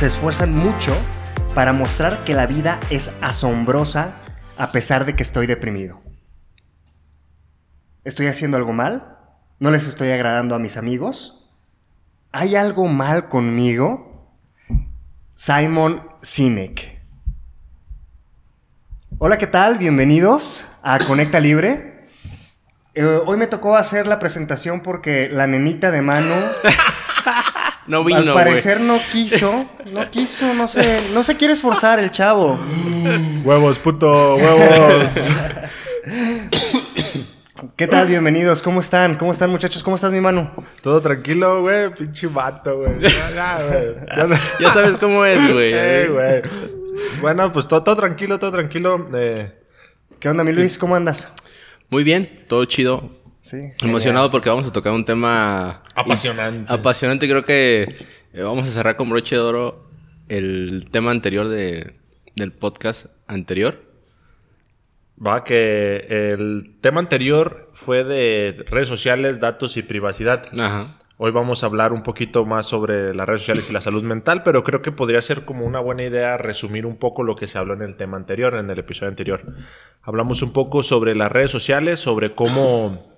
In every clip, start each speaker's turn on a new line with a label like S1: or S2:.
S1: Se esfuerzan mucho para mostrar que la vida es asombrosa a pesar de que estoy deprimido. ¿Estoy haciendo algo mal? ¿No les estoy agradando a mis amigos? ¿Hay algo mal conmigo? Simon Sinek. Hola, ¿qué tal? Bienvenidos a Conecta Libre. Eh, hoy me tocó hacer la presentación porque la nenita de mano
S2: No vino,
S1: al parecer no quiso, no quiso, no sé, no se quiere esforzar el chavo.
S3: Huevos, puto, huevos.
S1: ¿Qué tal? Bienvenidos, ¿cómo están? ¿Cómo están muchachos? ¿Cómo estás mi mano?
S3: Todo tranquilo, güey. Pinche vato, güey. Ya, ya, güey. Ya no-
S2: Ya sabes cómo es, güey.
S3: Eh. Bueno, pues todo, todo tranquilo, todo tranquilo. Eh,
S1: ¿Qué onda mi Luis? ¿Cómo andas?
S2: Muy bien, todo chido.
S1: Sí.
S2: Emocionado porque vamos a tocar un tema
S3: Apasionante.
S2: apasionante. Creo que eh, vamos a cerrar con broche de oro el tema anterior de, del podcast anterior.
S3: va que el tema anterior fue de redes sociales, datos y privacidad.
S2: Ajá.
S3: Hoy vamos a hablar un poquito más sobre las redes sociales y la salud mental, pero creo que podría ser como una buena idea resumir un poco lo que se habló en el tema anterior, en el episodio anterior. Hablamos un poco sobre las redes sociales, sobre cómo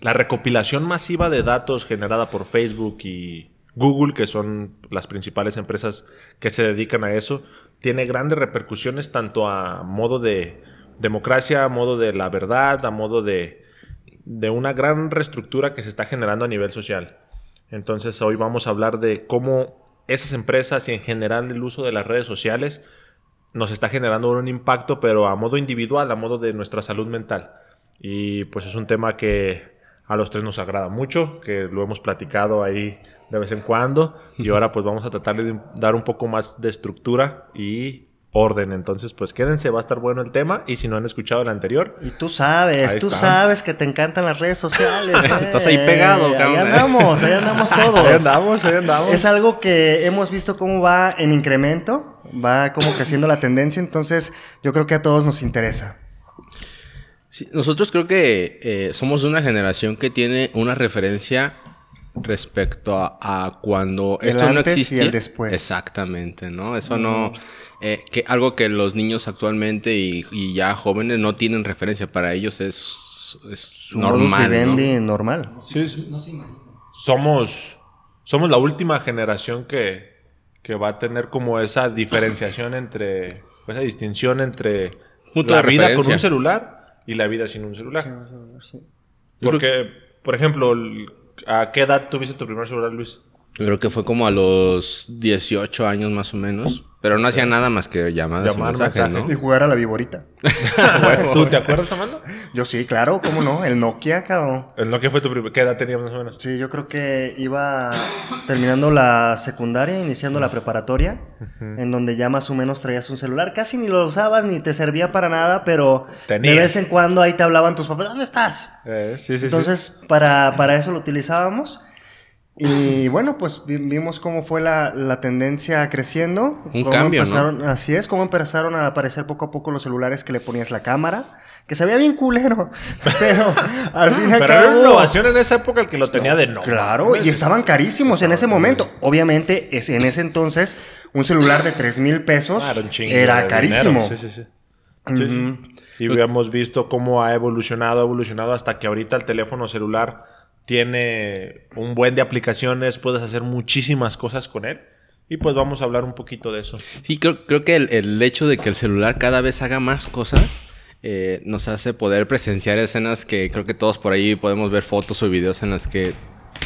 S3: la recopilación masiva de datos generada por Facebook y Google, que son las principales empresas que se dedican a eso, tiene grandes repercusiones tanto a modo de democracia, a modo de la verdad, a modo de, de una gran reestructura que se está generando a nivel social. Entonces hoy vamos a hablar de cómo esas empresas y en general el uso de las redes sociales nos está generando un impacto, pero a modo individual, a modo de nuestra salud mental. Y pues es un tema que a los tres nos agrada mucho, que lo hemos platicado ahí de vez en cuando. Y ahora pues vamos a tratar de dar un poco más de estructura y orden. Entonces pues quédense, va a estar bueno el tema. Y si no han escuchado el anterior,
S1: Y tú sabes, tú sabes que te encantan las redes sociales.
S2: Estás ahí pegado,
S1: Ahí
S2: cabrón.
S1: andamos, ahí andamos todos.
S3: ahí andamos, ahí andamos.
S1: Es algo que hemos visto cómo va en incremento, va como creciendo la tendencia, entonces yo creo que a todos nos interesa.
S2: Sí, nosotros creo que eh, somos una generación que tiene una referencia respecto a, a cuando
S1: El
S2: esto no
S1: antes y
S2: existía.
S1: el después.
S2: Exactamente, ¿no? Eso no... eh, que algo que los niños actualmente y, y ya jóvenes no tienen referencia. Para ellos es, es
S1: Un modus
S2: normal, ¿no?
S1: normal.
S3: Sí. Somos, somos la última generación que, que va a tener como esa diferenciación entre, esa distinción entre
S2: Punto
S3: la
S2: de
S3: vida con un celular y la vida sin un celular. Porque, por ejemplo, ¿a qué edad tuviste tu primer celular, Luis?
S2: Creo que fue como a los 18 años más o menos. Pero no hacía nada más que llamadas
S3: Llamar,
S2: y mensajes,
S3: mensaje.
S2: ¿no?
S1: Y jugar a la viborita.
S3: ¿Tú te acuerdas, Amanda?
S1: Yo sí, claro, ¿cómo no? El Nokia, cabrón.
S3: El Nokia fue tu primer... ¿Qué edad tenías más o menos?
S1: Sí, yo creo que iba terminando la secundaria, iniciando la preparatoria, en donde ya más o menos traías un celular. Casi ni lo usabas ni te servía para nada, pero
S3: Tenías.
S1: de vez en cuando ahí te hablaban tus papás, ¿dónde estás?
S3: Eh, sí, sí, sí.
S1: Entonces, para, para eso lo utilizábamos. Y bueno, pues vi- vimos cómo fue la, la tendencia creciendo.
S2: Un
S1: cómo
S2: cambio, ¿no?
S1: empezaron, Así es, cómo empezaron a aparecer poco a poco los celulares que le ponías la cámara, que se veía bien culero, pero al fin y al
S3: Pero era una innovación en esa época el que lo tenía de no.
S1: Claro, y estaban carísimos en ese momento. Obviamente, es, en ese entonces, un celular de 3 mil pesos
S3: Ah, era
S1: carísimo.
S3: dinero. Sí, sí, sí. Sí, sí. Y hemos visto cómo ha evolucionado, ha evolucionado hasta que ahorita el teléfono celular tiene un buen de aplicaciones, puedes hacer muchísimas cosas con él. Y pues vamos a hablar un poquito de eso.
S2: Sí, creo, creo que el, el hecho de que el celular cada vez haga más cosas eh, nos hace poder presenciar escenas que creo que todos por ahí podemos ver fotos o videos en las que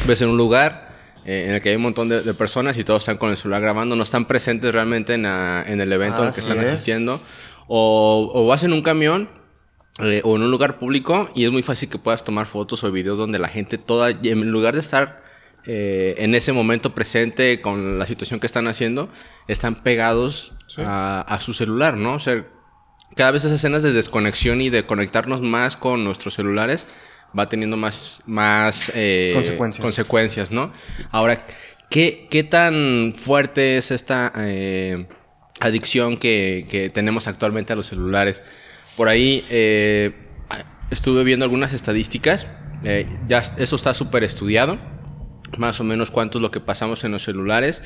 S2: ves en un lugar eh, en el que hay un montón de, de personas y todos están con el celular grabando, no están presentes realmente en, la- en el evento al que están
S1: es.
S2: asistiendo. O, o vas en un camión eh, o en un lugar público y es muy fácil que puedas tomar fotos o videos donde la gente toda, en lugar de estar eh, en ese momento presente con la situación que están haciendo, están pegados a, a su celular, ¿no? O sea, cada vez esas escenas de desconexión y de conectarnos más con nuestros celulares va teniendo más, más eh,
S1: Consecuencias.
S2: consecuencias, ¿no? Ahora, ¿qué, qué tan fuerte es esta adicción que, que tenemos actualmente a los celulares? Por ahí eh, estuve viendo algunas estadísticas, eh, ya eso está súper estudiado. más o menos cuánto es lo que pasamos en los celulares.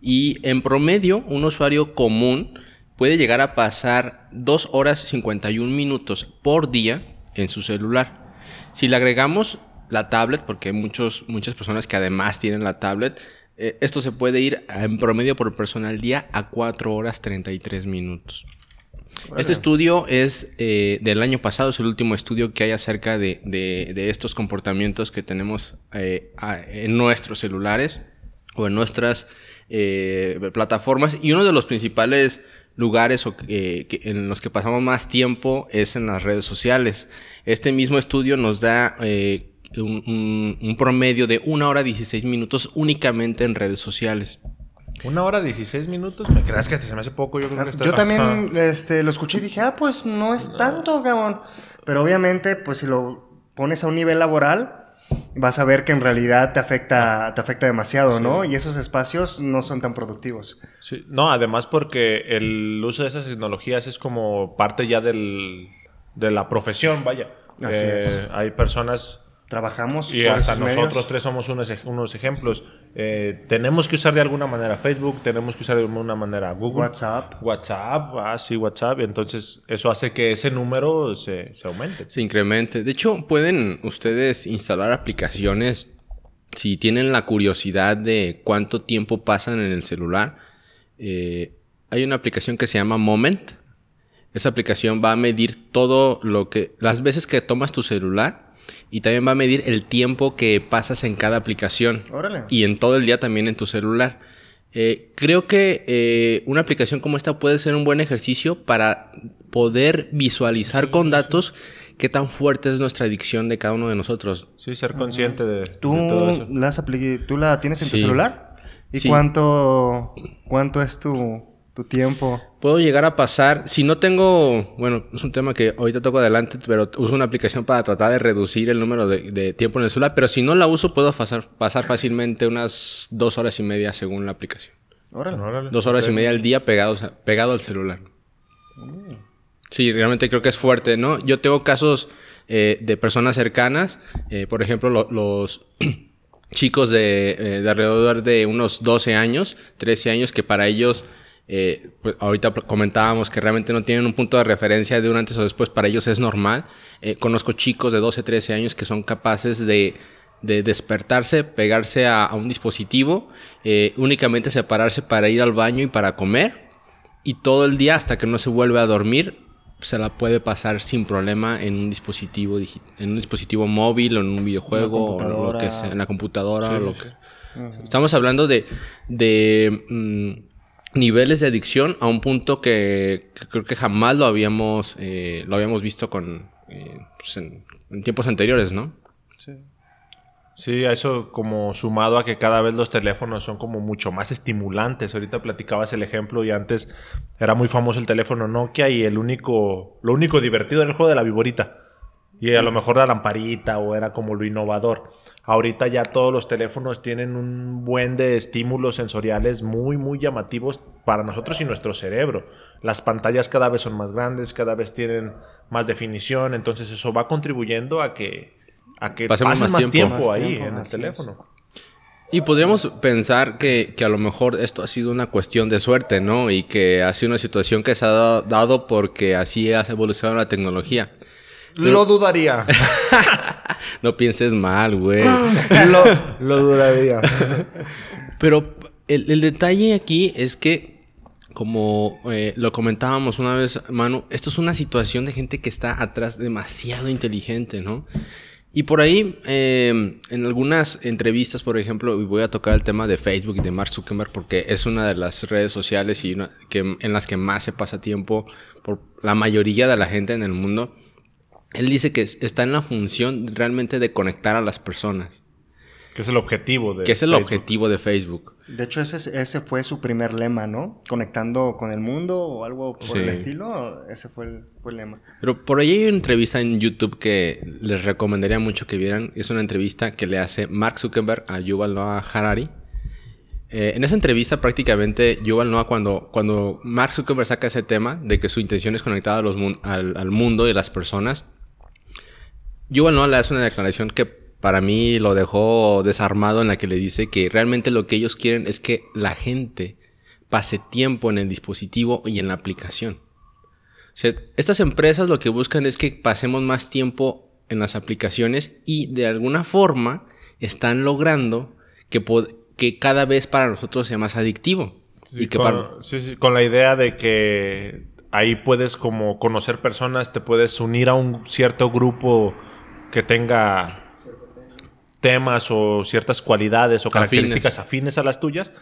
S2: Y en promedio, un usuario común puede llegar a pasar 2 horas 51 minutos por día en su celular. Si le agregamos la tablet, porque hay muchos, muchas personas que además tienen la tablet, eh, esto se puede ir en promedio por persona al día a 4 horas 33 minutos. Este estudio es eh, del año pasado, es el último estudio que hay acerca de, estos comportamientos que tenemos eh, en nuestros celulares o en nuestras plataformas. Y uno de los principales lugares en los que pasamos más tiempo es en las redes sociales. Este mismo estudio nos da un, promedio de una hora 16 minutos únicamente en redes sociales.
S3: ¿Una hora 16 minutos? ¿Me creas que hasta se me hace poco? Yo, creo que
S1: Yo también este, lo escuché y dije, ah, pues no es tanto, cabrón. Pero obviamente, pues si lo pones a un nivel laboral, vas a ver que en realidad te afecta, te afecta demasiado, ¿no? Y esos espacios no son tan productivos.
S3: Sí, no, además porque el uso de esas tecnologías es como parte ya del, de la profesión, vaya. Así es. Eh, hay personas
S1: trabajamos.
S3: Y hasta nosotros tres somos unos, unos ejemplos. Eh, tenemos que usar de alguna manera Facebook, tenemos que usar de alguna manera Google.
S1: WhatsApp.
S3: WhatsApp, ah, sí, WhatsApp. Entonces, eso hace que ese número se, se aumente.
S2: Se incremente. De hecho, pueden ustedes instalar aplicaciones si tienen la curiosidad de cuánto tiempo pasan en el celular. Eh, hay una aplicación que se llama Moment. Esa aplicación va a medir todo lo que. las veces que tomas tu celular y también va a medir el tiempo que pasas en cada aplicación. Y en todo el día también en tu celular. Eh, creo que eh, una aplicación como esta puede ser un buen ejercicio para poder visualizar con datos qué tan fuerte es nuestra adicción de cada uno de nosotros.
S3: Sí, ser consciente de,
S1: ¿Tú, todo eso. ¿Tú la tienes en tu celular? ¿Y cuánto, cuánto es tu, tu tiempo.
S2: Puedo llegar a pasar, si no tengo, bueno, es un tema que ahorita toco adelante, pero uso una aplicación para tratar de reducir el número de, tiempo en el celular, pero si no la uso puedo pasar, pasar fácilmente unas dos horas y media según la aplicación. Órale. Dos horas y media al día pegados pegado al celular. Mm. Sí, realmente creo que es fuerte, ¿no? Yo tengo casos eh, de personas cercanas, eh, por ejemplo, los chicos de, eh, de alrededor de unos 12 años, 13 años, que para ellos eh, pues ahorita comentábamos que realmente no tienen un punto de referencia de un antes o después, para ellos es normal. Eh, conozco chicos de 12, 13 años que son capaces de, despertarse, pegarse a, un dispositivo, eh, únicamente separarse para ir al baño y para comer, y todo el día hasta que no se vuelve a dormir, se la puede pasar sin problema en un dispositivo en un dispositivo móvil o en un videojuego o lo que sea, en la computadora lo que Estamos hablando de, de mm, niveles de adicción a un punto que, creo que jamás lo habíamos, eh, lo habíamos visto con, eh, pues en, tiempos anteriores, ¿no?
S3: Sí. Sí, a eso como sumado a que cada vez los teléfonos son como mucho más estimulantes. Ahorita platicabas el ejemplo y antes era muy famoso el teléfono Nokia y el único, lo único divertido era el juego de la viborita. Y a lo mejor la lamparita o era como lo innovador. Ahorita ya todos los teléfonos tienen un buen de estímulos sensoriales muy, muy llamativos para nosotros y nuestro cerebro. Las pantallas cada vez son más grandes, cada vez tienen más definición, entonces eso va contribuyendo a que, a que pases más, tiempo, ahí en el teléfono.
S2: Y podríamos pensar que, que, a lo mejor esto ha sido una cuestión de suerte, ¿no? Y que ha sido una situación que se ha dado porque así ha evolucionado la tecnología.
S3: Lo dudaría.
S2: no pienses mal, güey.
S3: lo, dudaría.
S2: Pero el, detalle aquí es que, como eh, lo comentábamos una vez, Manu, esto es una situación de gente que está atrás demasiado inteligente, ¿no? Y por ahí, em, en algunas entrevistas, por ejemplo, y voy a tocar el tema de Facebook y de Mark Zuckerberg porque es una de las redes sociales y que, en las que más se pasa tiempo por la mayoría de la gente en el mundo él dice que está en la función realmente de conectar a las personas.
S3: Que es el objetivo de
S2: Que es el objetivo de Facebook.
S1: De hecho, ese, ese fue su primer lema, ¿no? Conectando con el mundo o algo por el estilo. Ese fue el, lema.
S2: Pero por ahí hay una entrevista en YouTube que les recomendaría mucho que vieran. Es una entrevista que le hace Mark Zuckerberg a Yuval Noah Harari. Eh, en esa entrevista prácticamente Yuval Noah cuando, cuando Mark Zuckerberg saca ese tema de que su intención es conectar a los, al, al mundo y a las personas, Yuval Noah le hace una declaración que para mí lo dejó desarmado en la que le dice que realmente lo que ellos quieren es que la gente pase tiempo en el dispositivo y en la aplicación. O sea, estas empresas lo que buscan es que pasemos más tiempo en las aplicaciones y de alguna forma están logrando que, que cada vez para nosotros sea más adictivo.
S3: y
S2: que
S3: con, sí, sí, con la idea de que ahí puedes como conocer personas, te puedes unir a un cierto grupo que tenga temas o ciertas cualidades o características afines. a las tuyas,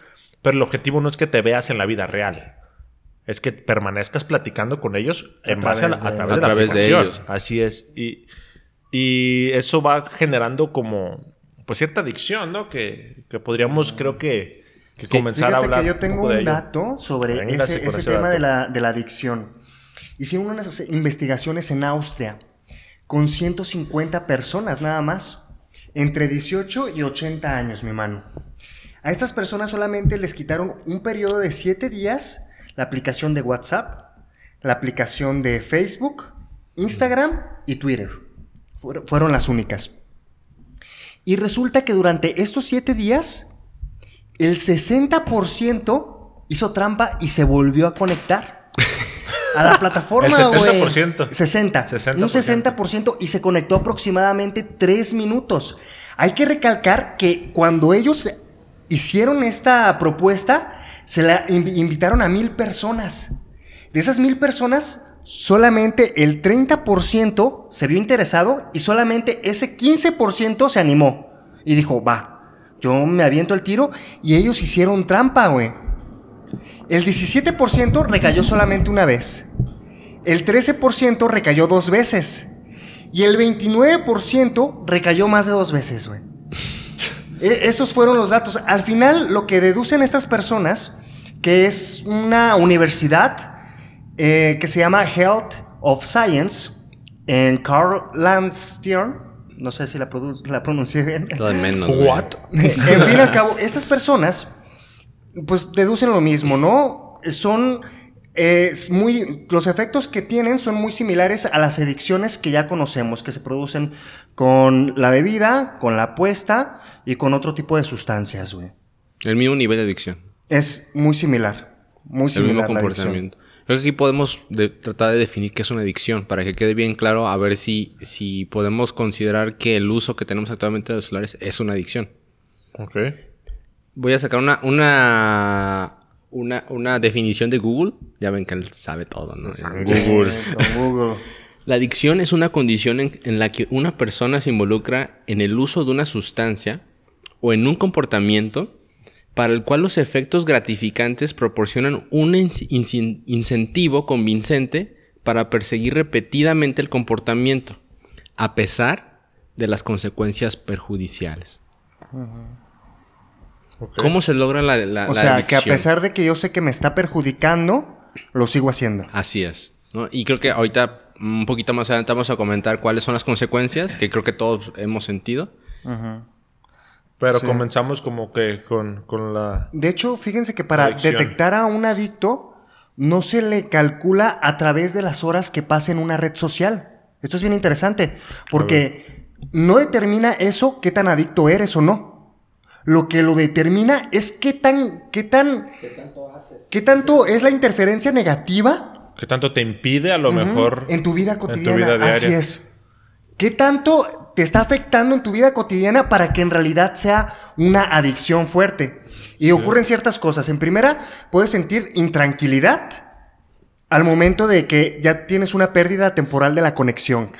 S3: pero el objetivo no es que te veas en la vida real. Es que permanezcas platicando con ellos en base a, través, de, ellos. Así es. Y, y, eso va generando como pues cierta adicción, ¿no? Que, podríamos, creo que, comenzar a hablar.
S1: que yo tengo un, dato sobre ese, tema de la, de la adicción. Hicieron unas investigaciones en Austria con 150 personas nada más entre 18 y 80 años, mi mano. A estas personas solamente les quitaron un periodo de 7 días la aplicación de WhatsApp, la aplicación de Facebook, Instagram y Twitter. Fueron las únicas. Y resulta que durante estos 7 días, el 60% hizo trampa y se volvió a conectar a la plataforma, güey.
S3: 60%.
S1: 60. Un 60% y se conectó aproximadamente 3 minutos. Hay que recalcar que cuando ellos hicieron esta propuesta, se la invitaron a mil personas. De esas mil personas, solamente el 30% se vio interesado y solamente ese 15% se animó. Y dijo, va, yo me aviento el tiro y ellos hicieron trampa, güey. El 17% recayó solamente una vez. El 13% recayó dos veces. Y el 29% recayó más de dos veces, güey. E, esos fueron los datos. Al final, lo que deducen estas personas, que es una universidad eh, que se llama Health of Science en Carl Landstein, no sé si la, la pronuncié bien.
S2: Todo menos.
S1: What? en fin y al cabo, estas personas pues deducen lo mismo, ¿no? Son muy, los efectos que tienen son muy similares a las adicciones que ya conocemos, que se producen con la bebida, con la apuesta y con otro tipo de sustancias, güey.
S2: El mismo nivel de adicción.
S1: Es muy similar, muy similar. El mismo
S2: comportamiento. Creo que aquí podemos tratar de definir qué es una adicción, para que quede bien claro, a ver si, si podemos considerar que el uso que tenemos actualmente de los celulares es una adicción.
S3: Ok
S2: voy a sacar una, una, una, una definición de Google. Ya ven que él sabe todo, ¿no?
S3: Google.
S1: Google.
S2: La adicción es una condición en, en, la que una persona se involucra en el uso de una sustancia o en un comportamiento para el cual los efectos gratificantes proporcionan un incentivo convincente para perseguir repetidamente el comportamiento, a pesar de las consecuencias perjudiciales. ¿Cómo se logra la, la
S1: O sea, que a pesar de que yo sé que me está perjudicando, lo sigo haciendo.
S2: Así es. Y creo que ahorita, un poquito más adelante, vamos a comentar cuáles son las consecuencias, que creo que todos hemos sentido.
S3: Pero comenzamos como que con, con, la...
S1: De hecho, fíjense que para detectar a un adicto, no se le calcula a través de las horas que pasa en una red social. Esto es bien interesante, porque no determina eso qué tan adicto eres o no lo que lo determina es qué tan, qué tan, qué tanto haces, qué tanto es la interferencia negativa.
S3: ¿Qué tanto te impide a lo mejor
S1: en tu vida cotidiana? Así es. ¿Qué tanto te está afectando en tu vida cotidiana para que en realidad sea una adicción fuerte? Y ocurren ciertas cosas. En primera, puedes sentir intranquilidad al momento de que ya tienes una pérdida temporal de la conexión.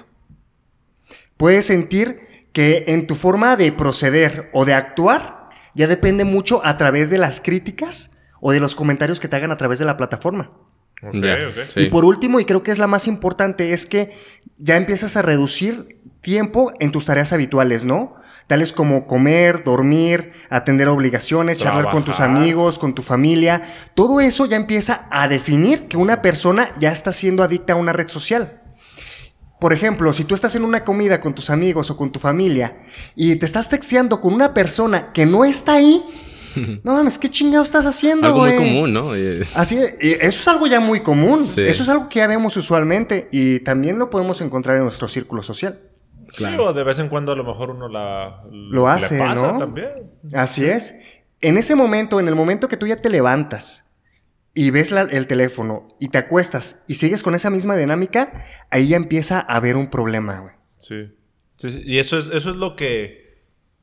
S1: Puedes sentir que en tu forma de proceder o de actuar ya depende mucho a través de las críticas o de los comentarios que te hagan a través de la plataforma. Y por último, y creo que es la más importante, es que ya empiezas a reducir tiempo en tus tareas habituales, ¿no? Tales como comer, dormir, atender obligaciones, charlar con tus amigos, con tu familia. Todo eso ya empieza a definir que una persona ya está siendo adicta a una red social. Por ejemplo, si tú estás en una comida con tus amigos o con tu familia y te estás texteando con una persona que no está ahí, no mames, ¿qué chingado estás haciendo,
S2: Algo muy común, ¿no?
S1: Así, eso es algo ya muy común. Eso es algo que ya vemos usualmente y también lo podemos encontrar en nuestro círculo social.
S3: Claro. de vez en cuando a lo mejor uno la...
S1: Lo hace, ¿no?
S3: también.
S1: Así es. En ese momento, en el momento que tú ya te levantas y ves el teléfono y te acuestas y sigues con esa misma dinámica, ahí ya empieza a haber un problema, güey.
S3: Sí. sí. Y eso es, eso es lo que,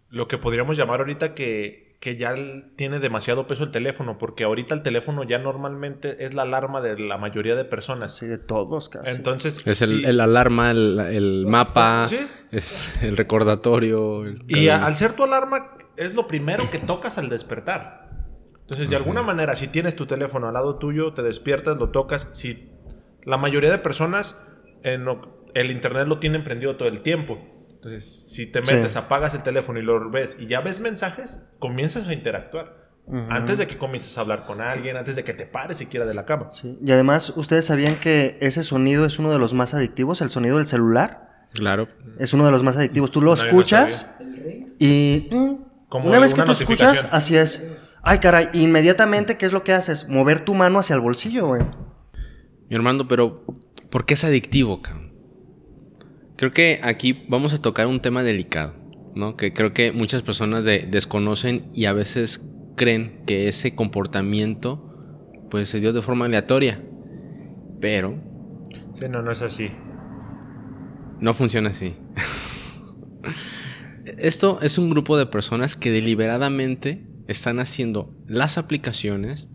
S3: lo que podríamos llamar ahorita que que ya tiene demasiado peso el teléfono, porque ahorita el teléfono ya normalmente es la alarma de la mayoría de personas.
S1: Sí, de todos casi.
S3: Entonces,
S2: es el, alarma, el, mapa, es el recordatorio.
S3: y al ser tu alarma, es lo primero que tocas al despertar. Entonces, de alguna manera, si tienes tu teléfono al lado tuyo, te despiertas, lo tocas. Si la mayoría de personas, en, el internet lo tienen prendido todo el tiempo. Entonces, si te metes, apagas el teléfono y lo ves y ya ves mensajes, comienzas a interactuar. Antes de que comiences a hablar con alguien, antes de que te pares siquiera de la cama.
S1: Y además, ¿ustedes sabían que ese sonido es uno de los más adictivos, el sonido del celular?
S2: Claro.
S1: Es uno de los más adictivos. Tú lo escuchas y mm, una vez que tú escuchas, así es. Ay, caray, inmediatamente, ¿qué es lo que haces? Mover tu mano hacia el bolsillo, güey.
S2: Mi hermano, pero ¿por qué es adictivo, cabrón? Creo que aquí vamos a tocar un tema delicado, ¿no? Que creo que muchas personas desconocen y a veces creen que ese comportamiento pues se dio de forma aleatoria. Pero...
S3: Sí, no, no es así.
S2: No funciona así. Esto es un grupo de personas que deliberadamente están haciendo las aplicaciones,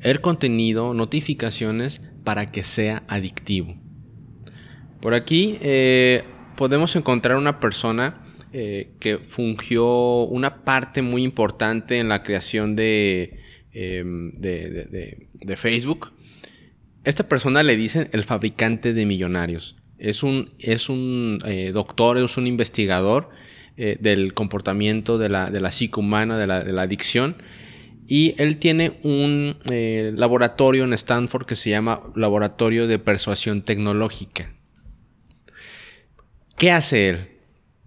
S2: el contenido, notificaciones para que sea adictivo. Por aquí eh, podemos encontrar una persona eh, que fungió una parte muy importante en la creación de, em, de, Facebook. Esta persona le dicen el fabricante de millonarios. Es un, es un eh, doctor, es un investigador del comportamiento de la, de la psique humana, de la, de la adicción. Y él tiene un laboratorio en Stanford que se llama Laboratorio de Persuasión Tecnológica. ¿Qué hace él?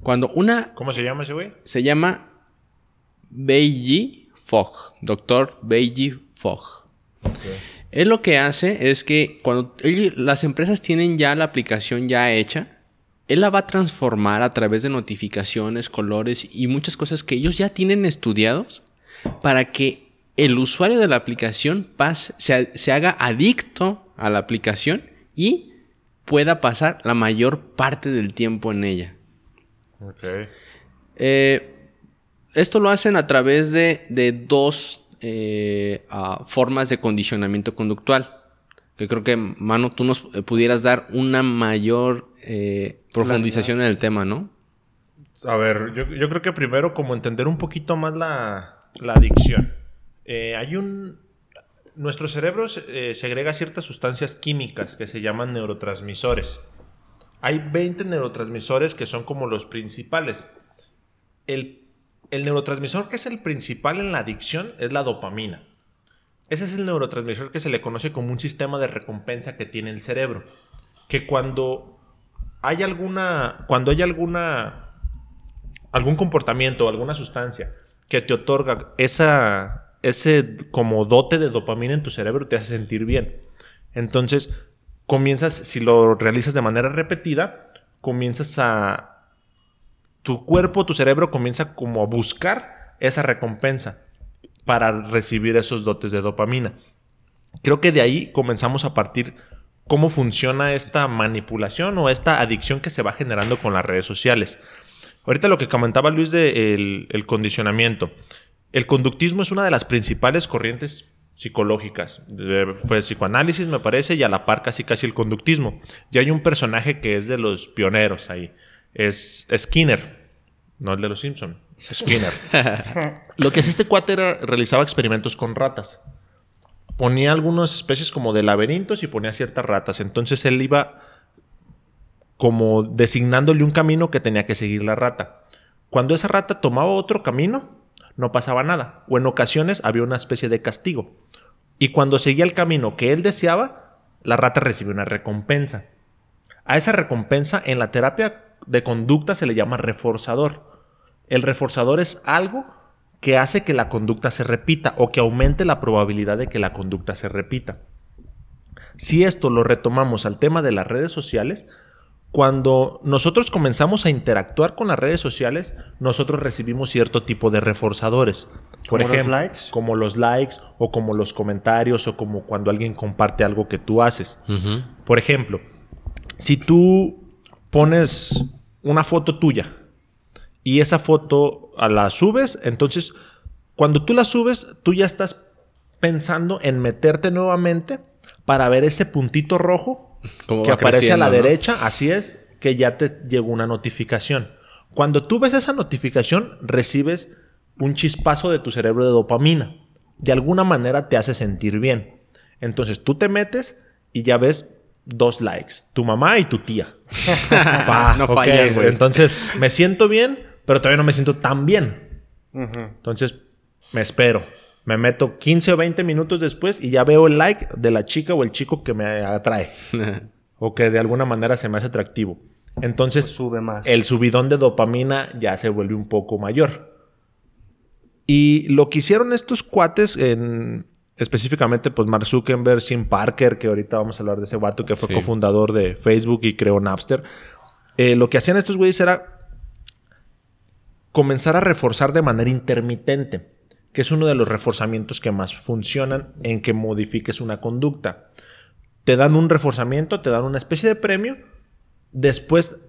S2: Cuando una...
S3: ¿Cómo se llama ese güey?
S2: Se llama Beiji Fogg, doctor Beiji Fogg. Él lo que hace es que cuando las empresas tienen ya la aplicación ya hecha, él la va a transformar a través de notificaciones, colores y muchas cosas que ellos ya tienen estudiados para que el usuario de la aplicación se, se haga adicto a la aplicación y pueda pasar la mayor parte del tiempo en ella. Eh, esto lo hacen a través de, dos eh, ah, formas de condicionamiento conductual. Que creo que, Mano, tú nos eh, pudieras dar una mayor profundización en el tema, ¿no?
S3: A ver, yo, creo que primero como entender un poquito más la, la adicción. hay un, nuestro cerebro eh, segrega ciertas sustancias químicas que se llaman neurotransmisores. Hay 20 neurotransmisores que son como los principales. El, el, neurotransmisor que es el principal en la adicción es la dopamina. Ese es el neurotransmisor que se le conoce como un sistema de recompensa que tiene el cerebro. Que cuando hay alguna, cuando hay alguna, algún comportamiento o alguna sustancia que te otorga esa, ese como dote de dopamina en tu cerebro te hace sentir bien. Entonces, comienzas, si lo realizas de manera repetida, comienzas a... Tu cuerpo, tu cerebro comienza como a buscar esa recompensa para recibir esos dotes de dopamina. Creo que de ahí comenzamos a partir cómo funciona esta manipulación o esta adicción que se va generando con las redes sociales. Ahorita lo que comentaba Luis de el condicionamiento. El conductismo es una de las principales corrientes psicológicas. Fue psicoanálisis, me parece, y a la par casi casi el conductismo. Y hay un personaje que es de los pioneros ahí. Es Skinner, no el de los Simpson. Skinner. Lo que hacía este cuate era realizaba experimentos con ratas. Ponía algunas especies como de laberintos y ponía ciertas ratas. Entonces él iba como designándole un camino que tenía que seguir la rata. Cuando esa rata tomaba otro camino, no pasaba nada, o en ocasiones había una especie de castigo. Y cuando seguía el camino que él deseaba, la rata recibía una recompensa. A esa recompensa en la terapia de conducta se le llama reforzador. El reforzador es algo que hace que la conducta se repita o que aumente la probabilidad de que la conducta se repita. Si esto lo retomamos al tema de las redes sociales, cuando nosotros comenzamos a interactuar con las redes sociales, nosotros recibimos cierto tipo de reforzadores. Por
S1: ¿Como los
S3: ejemplo,
S1: likes?
S3: como los likes o como los comentarios o como cuando alguien comparte algo que tú haces. Por ejemplo, si tú pones una foto tuya y esa foto a la subes, entonces cuando tú la subes, tú ya estás pensando en meterte nuevamente para ver ese puntito rojo que aparece a la
S2: ¿no?
S3: derecha, así es, que ya te llegó una notificación. Cuando tú ves esa notificación, recibes un chispazo de tu cerebro de dopamina. De alguna manera te hace sentir bien. Entonces tú te metes y ya ves dos likes, tu mamá y tu tía. Pa,
S2: No
S3: ok,
S2: fallan, güey.
S3: Entonces me siento bien, pero todavía no me siento tan bien. Entonces me espero. Me meto 15 o 20 minutos después y ya veo el like de la chica o el chico que me atrae. o que de alguna manera se me hace atractivo. Entonces,
S1: Pues sube más.
S3: el subidón de dopamina ya se vuelve un poco mayor. Y lo que hicieron estos cuates, en, específicamente, pues Mark Zuckerberg, Sim Parker, que ahorita vamos a hablar de ese vato que fue
S2: Sí.
S3: cofundador de Facebook y creó Napster. eh, lo que hacían estos güeyes era comenzar a reforzar de manera intermitente, que es uno de los reforzamientos que más funcionan en que modifiques una conducta. Te dan un reforzamiento, te dan una especie de premio, después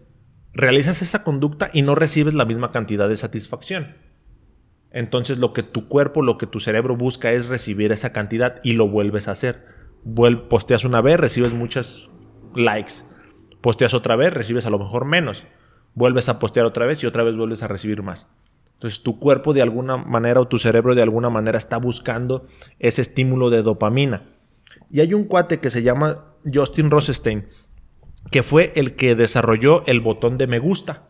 S3: realizas esa conducta y no recibes la misma cantidad de satisfacción. Entonces lo que tu cuerpo, lo que tu cerebro busca es recibir esa cantidad y lo vuelves a hacer. Posteas una vez, recibes muchos likes. Posteas otra vez, recibes a lo mejor menos. Vuelves a postear otra vez y otra vez vuelves a recibir más. Entonces tu cuerpo de alguna manera o tu cerebro de alguna manera está buscando ese estímulo de dopamina. Y hay un cuate que se llama Justin Rosenstein, que fue el que desarrolló el botón de me gusta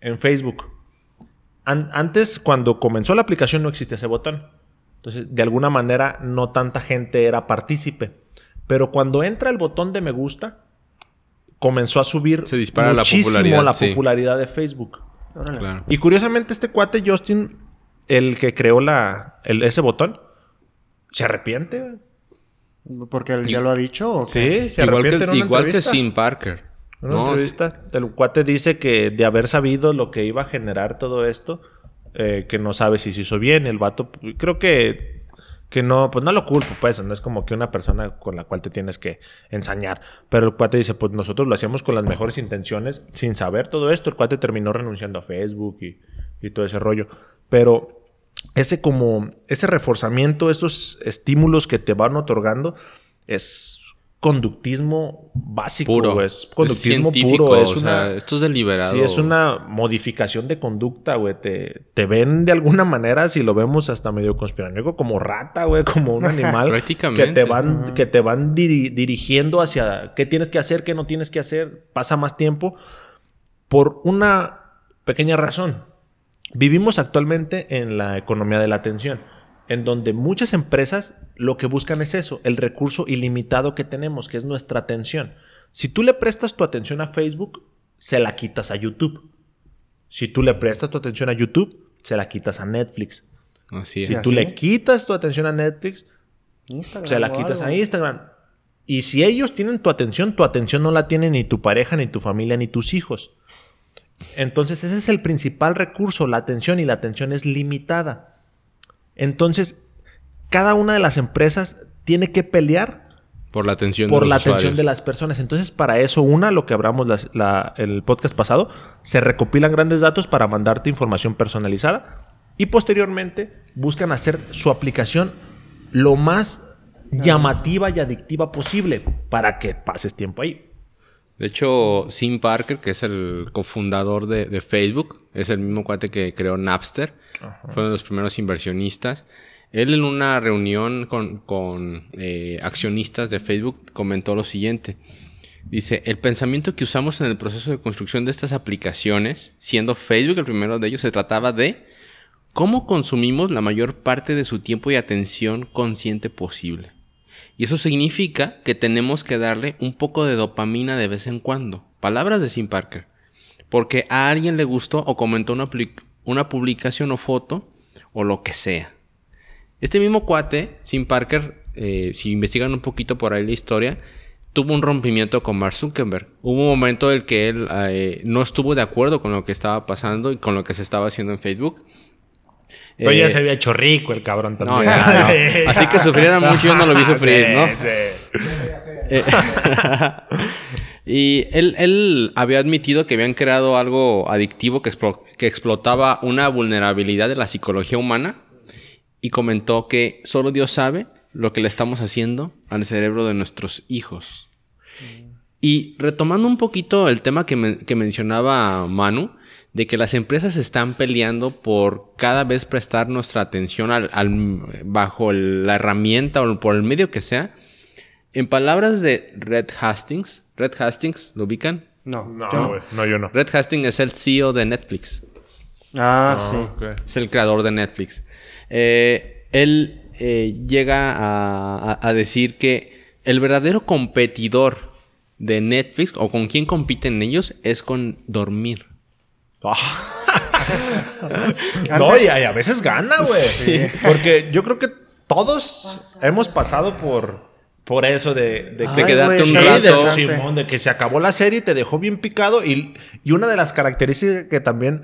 S3: en Facebook. An- antes, cuando comenzó la aplicación, no existía ese botón. Entonces, de alguna manera, no tanta gente era partícipe. Pero cuando entra el botón de me gusta, comenzó a subir
S2: Se dispara la
S3: muchísimo
S2: popularidad,
S3: la
S2: sí.
S3: popularidad de Facebook.
S2: Claro.
S3: Y curiosamente, este cuate Justin, el que creó la, el- ese botón, se arrepiente.
S1: ¿Porque él ya lo ha dicho? ¿o?
S3: Sí, se
S2: Igual
S3: arrepiente
S2: que,
S3: en una
S2: igual que. Sim Parker.
S3: En una
S2: No,
S3: entrevista, el cuate dice que de haber sabido lo que iba a generar todo esto, eh, que no sabe si se hizo bien. El vato, creo que, que no, pues no lo culpo, pues. No es como que una persona con la cual te tienes que ensañar. Pero el cuate dice, pues nosotros lo hacíamos con las mejores intenciones, sin saber todo esto. El cuate terminó renunciando a Facebook y, y todo ese rollo. Pero ese como, ese reforzamiento, estos estímulos que te van otorgando, es conductismo básico,
S2: puro.
S3: güey. Es conductismo
S2: científico,
S3: puro. Es
S2: o
S3: una,
S2: sea, esto es deliberado.
S3: Sí, es una modificación de conducta, güey. Te, te ven de alguna manera, si lo vemos hasta medio conspiranoico, como rata, güey, como un animal.
S2: Prácticamente.
S3: Que te van, que te van diri- dirigiendo hacia qué tienes que hacer, qué no tienes que hacer. Pasa más tiempo. Por una pequeña razón. Vivimos actualmente en la economía de la atención, en donde muchas empresas lo que buscan es eso, el recurso ilimitado que tenemos, que es nuestra atención. Si tú le prestas tu atención a Facebook, se la quitas a YouTube. Si tú le prestas tu atención a YouTube, se la quitas a Netflix.
S2: Así es.
S3: Si
S1: ¿Ah,
S3: tú le quitas tu atención a Netflix,
S1: Instagram
S3: se la quitas
S1: algo.
S3: a Instagram. Y si ellos tienen tu atención, tu atención no la tiene ni tu pareja, ni tu familia, ni tus hijos. Entonces ese es el principal recurso, la atención, y la atención es limitada. Entonces, cada una de las empresas tiene que pelear
S2: Por la atención
S3: por
S2: de los
S3: la
S2: usuarios.
S3: atención de las personas. Entonces, para eso, una, lo que hablamos las- la- el podcast pasado, se recopilan grandes datos para mandarte información personalizada y posteriormente buscan hacer su aplicación lo más llamativa y adictiva posible para que pases tiempo ahí.
S2: De hecho, Sim Parker, que es el cofundador de, de Facebook, es el mismo cuate que creó Napster, fue uno de los primeros inversionistas. Él en una reunión con, con, eh, accionistas de Facebook comentó lo siguiente. Dice, el pensamiento que usamos en el proceso de construcción de estas aplicaciones, siendo Facebook el primero de ellos, se trataba de cómo consumimos la mayor parte de su tiempo y atención consciente posible. Y eso significa que tenemos que darle un poco de dopamina de vez en cuando. Palabras de Sim Parker. Porque a alguien le gustó o comentó una, publicación o foto o lo que sea. Este mismo cuate, Sim Parker, eh, si investigan un poquito por ahí la historia, tuvo un rompimiento con Mark Zuckerberg. Hubo un momento en el que él eh, no estuvo de acuerdo con lo que estaba pasando y con lo que se estaba haciendo en Facebook.
S3: Pero ya
S2: Eh,
S3: se había hecho rico el cabrón
S2: no,
S3: también.
S2: ya, no. Así que sufriera mucho, yo no lo vi sufrir, ¿no?
S3: sí.
S2: Eh, y él, él había admitido que habían creado algo adictivo que, explo- que explotaba una vulnerabilidad de la psicología humana y comentó que solo Dios sabe lo que le estamos haciendo al cerebro de nuestros hijos. Y retomando un poquito el tema que mencionaba Manu, de que las empresas están peleando por cada vez prestar nuestra atención al, al- bajo la herramienta o por el medio que sea. En palabras de Red Hastings, Red Hastings, ¿lo ubican?
S1: No.
S3: No,
S1: yo no.
S3: No, yo no.
S2: Red Hastings es el CEO de Netflix.
S1: Ah, sí.
S3: Ok.
S2: Es el creador de Netflix. Eh, él eh, llega a, a- a decir que el verdadero competidor de Netflix o con quien compiten ellos es con dormir.
S3: No, y, y a veces gana, güey. Porque yo creo que todos hemos pasado por, por eso de, de,
S1: Ay,
S2: quedarte un rato.
S3: Simón, de que se acabó la serie y te dejó bien picado. Y, y una de las características que también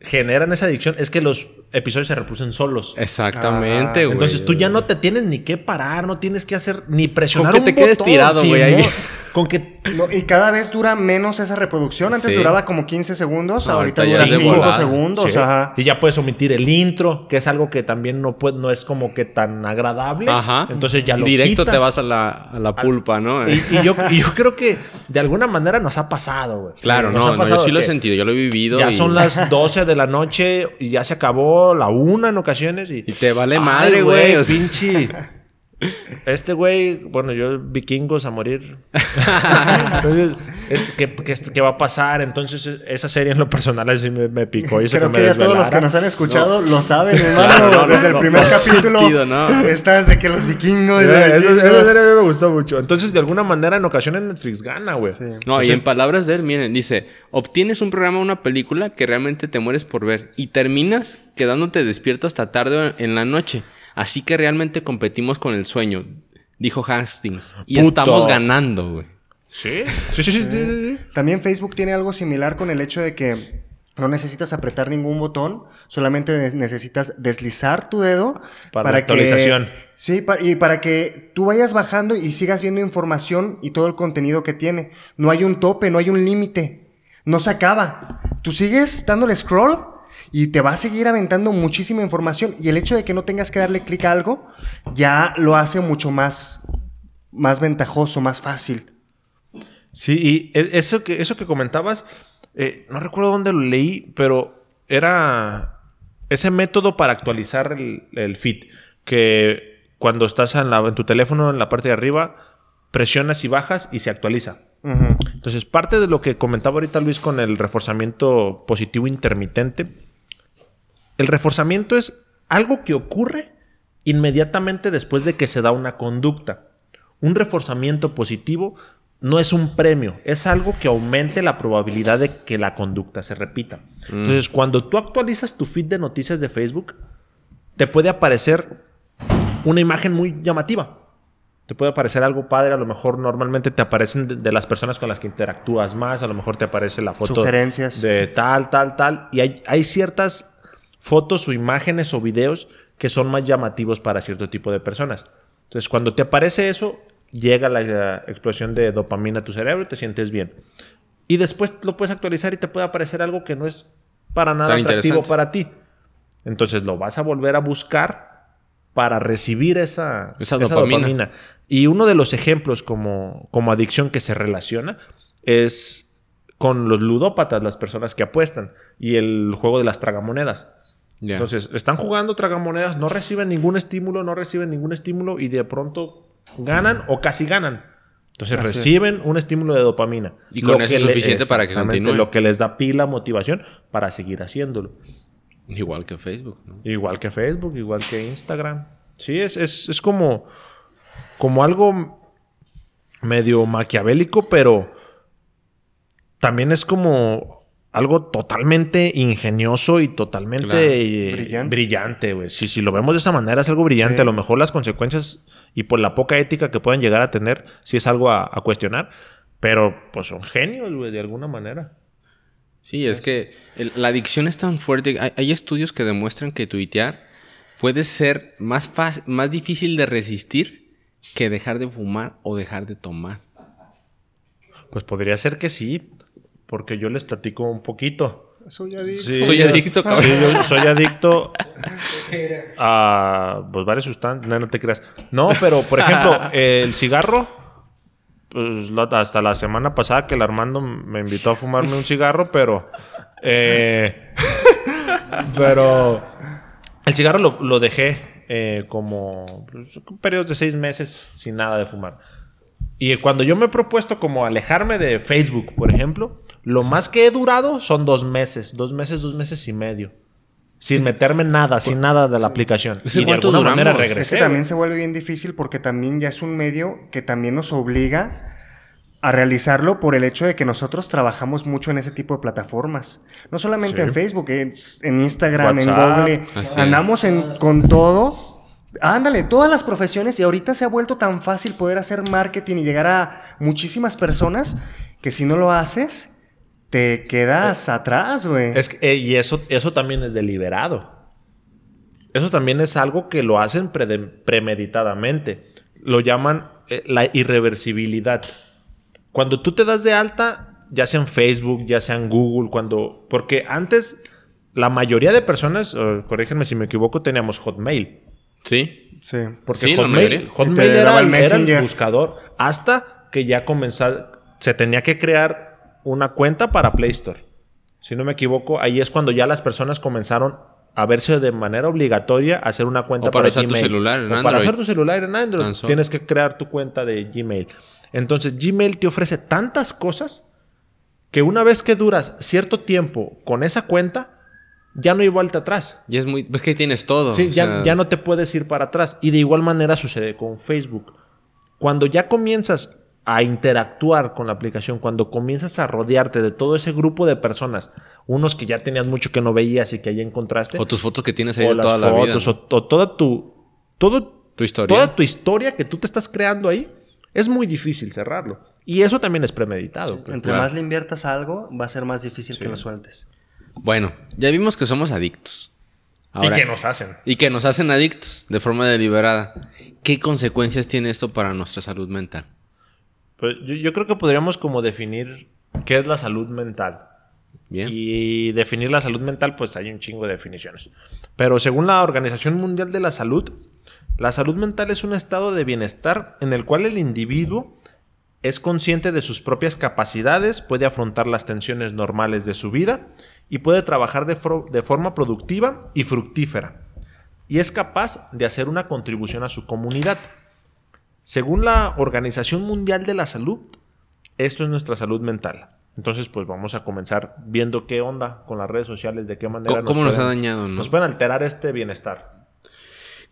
S3: generan esa adicción es que los episodios se reproducen solos.
S2: Exactamente,
S1: Ah,
S2: güey.
S3: Entonces tú ya no te tienes ni que parar, no tienes que hacer ni presionar
S2: Con que
S3: un
S2: te quedes
S3: botón,
S2: tirado, güey, ahí.
S3: Con que
S1: No, y cada vez dura menos esa reproducción. Antes
S2: Sí.
S1: duraba como 15 segundos,
S2: No,
S1: ahorita
S2: ahorita
S1: dura
S2: ya es de
S1: 5
S2: volada.
S1: segundos.
S3: Sí.
S1: Ajá.
S3: Y ya puedes omitir el intro, que es algo que también no, puede, no es como que tan agradable.
S2: Ajá.
S3: Entonces ya lo
S2: Directo
S3: quitas.
S2: te vas a la, a la pulpa, ¿no?
S3: Y, y yo, y yo creo que de alguna manera nos ha pasado, güey.
S2: claro,
S3: Nos
S2: no,
S3: ha
S2: no, yo
S3: pasado
S2: sí lo he sentido, yo lo he vivido.
S3: Ya
S2: y-
S3: son las 12 de la noche y ya se acabó la una en ocasiones. Y,
S2: Y te vale
S3: Ay,
S2: madre, güey, o sea.
S3: pinche. Este güey, bueno, yo vikingos a morir. Entonces, este, ¿qué, qué, qué va a pasar? Entonces, es- esa serie en lo personal así me, me picó. Y eso
S1: Creo
S3: me
S1: que ya todos los que nos han escuchado lo saben, hermano.
S2: Claro, no, no,
S1: Desde el primer
S2: no,
S1: capítulo
S2: sentido, ¿no?
S1: estás de que los vikingos. Los
S3: Esa
S1: vikingos.
S3: esa serie a mí me gustó mucho. Entonces, de alguna manera, en ocasiones Netflix gana, güey.
S1: Sí.
S2: No, y en palabras de él, miren, dice, obtienes un programa una película que realmente te mueres por ver y terminas quedándote despierto hasta tarde en la noche. Así que realmente competimos con el sueño, dijo Hastings. Y
S3: Puto.
S2: estamos ganando, güey.
S3: ¿Sí? Sí, sí, sí. sí, sí, sí.
S1: También Facebook tiene algo similar con el hecho de que no necesitas apretar ningún botón, solamente ne- necesitas deslizar tu dedo
S3: Para la actualización.
S1: Que, sí, pa- y para que tú vayas bajando y sigas viendo información y todo el contenido que tiene. No hay un tope, no hay un límite. No se acaba. Tú sigues dándole scroll y te va a seguir aventando muchísima información. Y el hecho de que no tengas que darle clic a algo ya lo hace mucho más, más ventajoso, más fácil.
S3: Sí, y e- eso que, eso que comentabas, eh, no recuerdo dónde lo leí, pero era ese método para actualizar el, el feed, que cuando estás en, la- en tu teléfono, en la parte de arriba, presionas y bajas y se actualiza. Entonces, parte de lo que comentaba ahorita Luis con el reforzamiento positivo intermitente, el reforzamiento es algo que ocurre inmediatamente después de que se da una conducta. Un reforzamiento positivo no es un premio, es algo que aumente la probabilidad de que la conducta se repita. Entonces, cuando tú actualizas tu feed de noticias de Facebook, te puede aparecer una imagen muy llamativa. Te puede aparecer algo padre, a lo mejor normalmente te aparecen de, de las personas con las que interactúas más, a lo mejor te aparece la foto
S1: Sugerencias.
S3: de tal, tal, tal. Y hay, hay ciertas fotos o imágenes o videos que son más llamativos para cierto tipo de personas. Entonces, cuando te aparece eso, llega la eh, explosión de dopamina a tu cerebro y te sientes bien. Y después lo puedes actualizar y te puede aparecer algo que no es para nada
S2: Tan
S3: atractivo para ti. Entonces lo vas a volver a buscar para recibir esa,
S2: Esa dopamina.
S3: Y uno de los ejemplos como, como adicción que se relaciona es con los ludópatas, las personas que apuestan, y el juego de las tragamonedas. Entonces, están jugando tragamonedas, no reciben ningún estímulo, no reciben ningún estímulo y de pronto ganan o casi ganan. Entonces
S1: Así es.
S3: reciben un estímulo de dopamina.
S2: Y con eso es
S3: le-
S2: suficiente para que continúen.
S3: Lo que les da pila, motivación para seguir haciéndolo.
S2: Igual que Facebook, ¿no?
S3: Igual que Facebook, igual que Instagram. Sí, es, es, es como, como algo medio maquiavélico, pero también es como algo totalmente ingenioso y totalmente
S2: Claro.
S3: eh,
S1: Brillante.
S3: güey. Si, si lo vemos de esa manera es algo brillante.
S1: Sí.
S3: A lo mejor las consecuencias y por la poca ética que pueden llegar a tener, sí es algo a, a cuestionar. Pero pues son genios, güey, de alguna manera.
S2: Sí, es que el- la adicción es tan fuerte. Hay, hay estudios que demuestran que tuitear puede ser más, fácil, más difícil de resistir que dejar de fumar o dejar de tomar.
S3: Pues podría ser que sí, porque yo les platico un poquito.
S1: Soy adicto.
S3: Sí,
S2: Soy adicto, cabrón.
S3: Sí, yo soy adicto a pues, varias sustancias. No, no te creas. No, pero por ejemplo, el cigarro, pues hasta la semana pasada que el Armando me invitó a fumarme un cigarro, pero. eh, pero. El cigarro lo, lo dejé eh, como. pues, periodos de seis meses sin nada de fumar. Y cuando yo me he propuesto como alejarme de Facebook, por ejemplo, lo más que he durado son dos meses, dos meses, dos meses y medio. Sin meterme nada, sin nada de la aplicación.
S2: ¿Ese
S3: Y de
S2: cuánto
S3: alguna
S2: duramos?
S3: manera
S1: Es
S3: regresé.
S1: que también se vuelve bien difícil porque también ya es un medio que también nos obliga a realizarlo por el hecho de que nosotros trabajamos mucho en ese tipo de plataformas. No solamente
S3: Sí.
S1: en Facebook, es- en Instagram, en
S3: WhatsApp.
S1: Google.
S2: Así es.
S1: Andamos en, con todo. Ándale, todas las profesiones y ahorita se ha vuelto tan fácil poder hacer marketing y llegar a muchísimas personas que si no lo haces, te quedas atrás, güey.
S3: Es que- eh, y eso, eso también es deliberado. Eso también es algo que lo hacen premeditadamente. Lo llaman eh, la irreversibilidad. Cuando tú te das de alta, ya sea en Facebook, ya sea en Google, cuando. Porque antes, la mayoría de personas, eh, corrígenme si me equivoco, teníamos Hotmail.
S2: ¿Sí?
S1: Sí.
S3: Porque
S2: Sí,
S3: Hotmail, era,
S1: el
S3: era el buscador. Hasta que ya comenzó. Se tenía que crear una cuenta para Play Store. Si no me equivoco, ahí es cuando ya las personas comenzaron a verse de manera obligatoria a hacer una cuenta
S2: O para usar tu
S3: Gmail.
S2: celular en
S3: O para
S2: Android.
S3: hacer tu celular en Android. Tienes que crear tu cuenta de Gmail. Entonces, Gmail te ofrece tantas cosas que una vez que duras cierto tiempo con esa cuenta, ya no hay vuelta atrás.
S2: Y es muy... Es que tienes todo.
S3: Sí, ya,
S2: sea,
S3: ya no te puedes ir para atrás. Y de igual manera sucede con Facebook. Cuando ya comienzas a interactuar con la aplicación, cuando comienzas a rodearte de todo ese grupo de personas, unos que ya tenías mucho que no veías y que ya encontraste,
S2: O tus fotos que tienes ahí
S3: o
S2: de
S3: las
S2: toda la vida.
S3: fotos, o, o toda tu, todo,
S2: Tu historia.
S3: toda tu historia que tú te estás creando ahí, es muy difícil cerrarlo. Y eso también es premeditado. pues.
S1: Entre
S2: claro.
S1: más le inviertas a algo, va a ser más difícil que lo sueltes.
S2: Bueno, ya vimos que somos adictos. Ahora-
S3: y que nos hacen.
S2: Y que nos hacen adictos de forma deliberada. ¿Qué consecuencias tiene esto para nuestra salud mental?
S3: Pues yo, yo creo que podríamos como definir qué es la salud mental.
S2: Bien.
S3: Y definir la salud mental, pues hay un chingo de definiciones. Pero según la Organización Mundial de la Salud, la salud mental es un estado de bienestar en el cual el individuo es consciente de sus propias capacidades, puede afrontar las tensiones normales de su vida y puede trabajar de, forma productiva y fructífera. Y es capaz de hacer una contribución a su comunidad. Según la Organización Mundial de la Salud, esto es nuestra salud mental. Entonces, pues vamos a comenzar viendo qué onda con las redes sociales, de qué manera
S2: ¿Cómo, cómo nos ha dañado, no?
S3: nos pueden alterar este bienestar.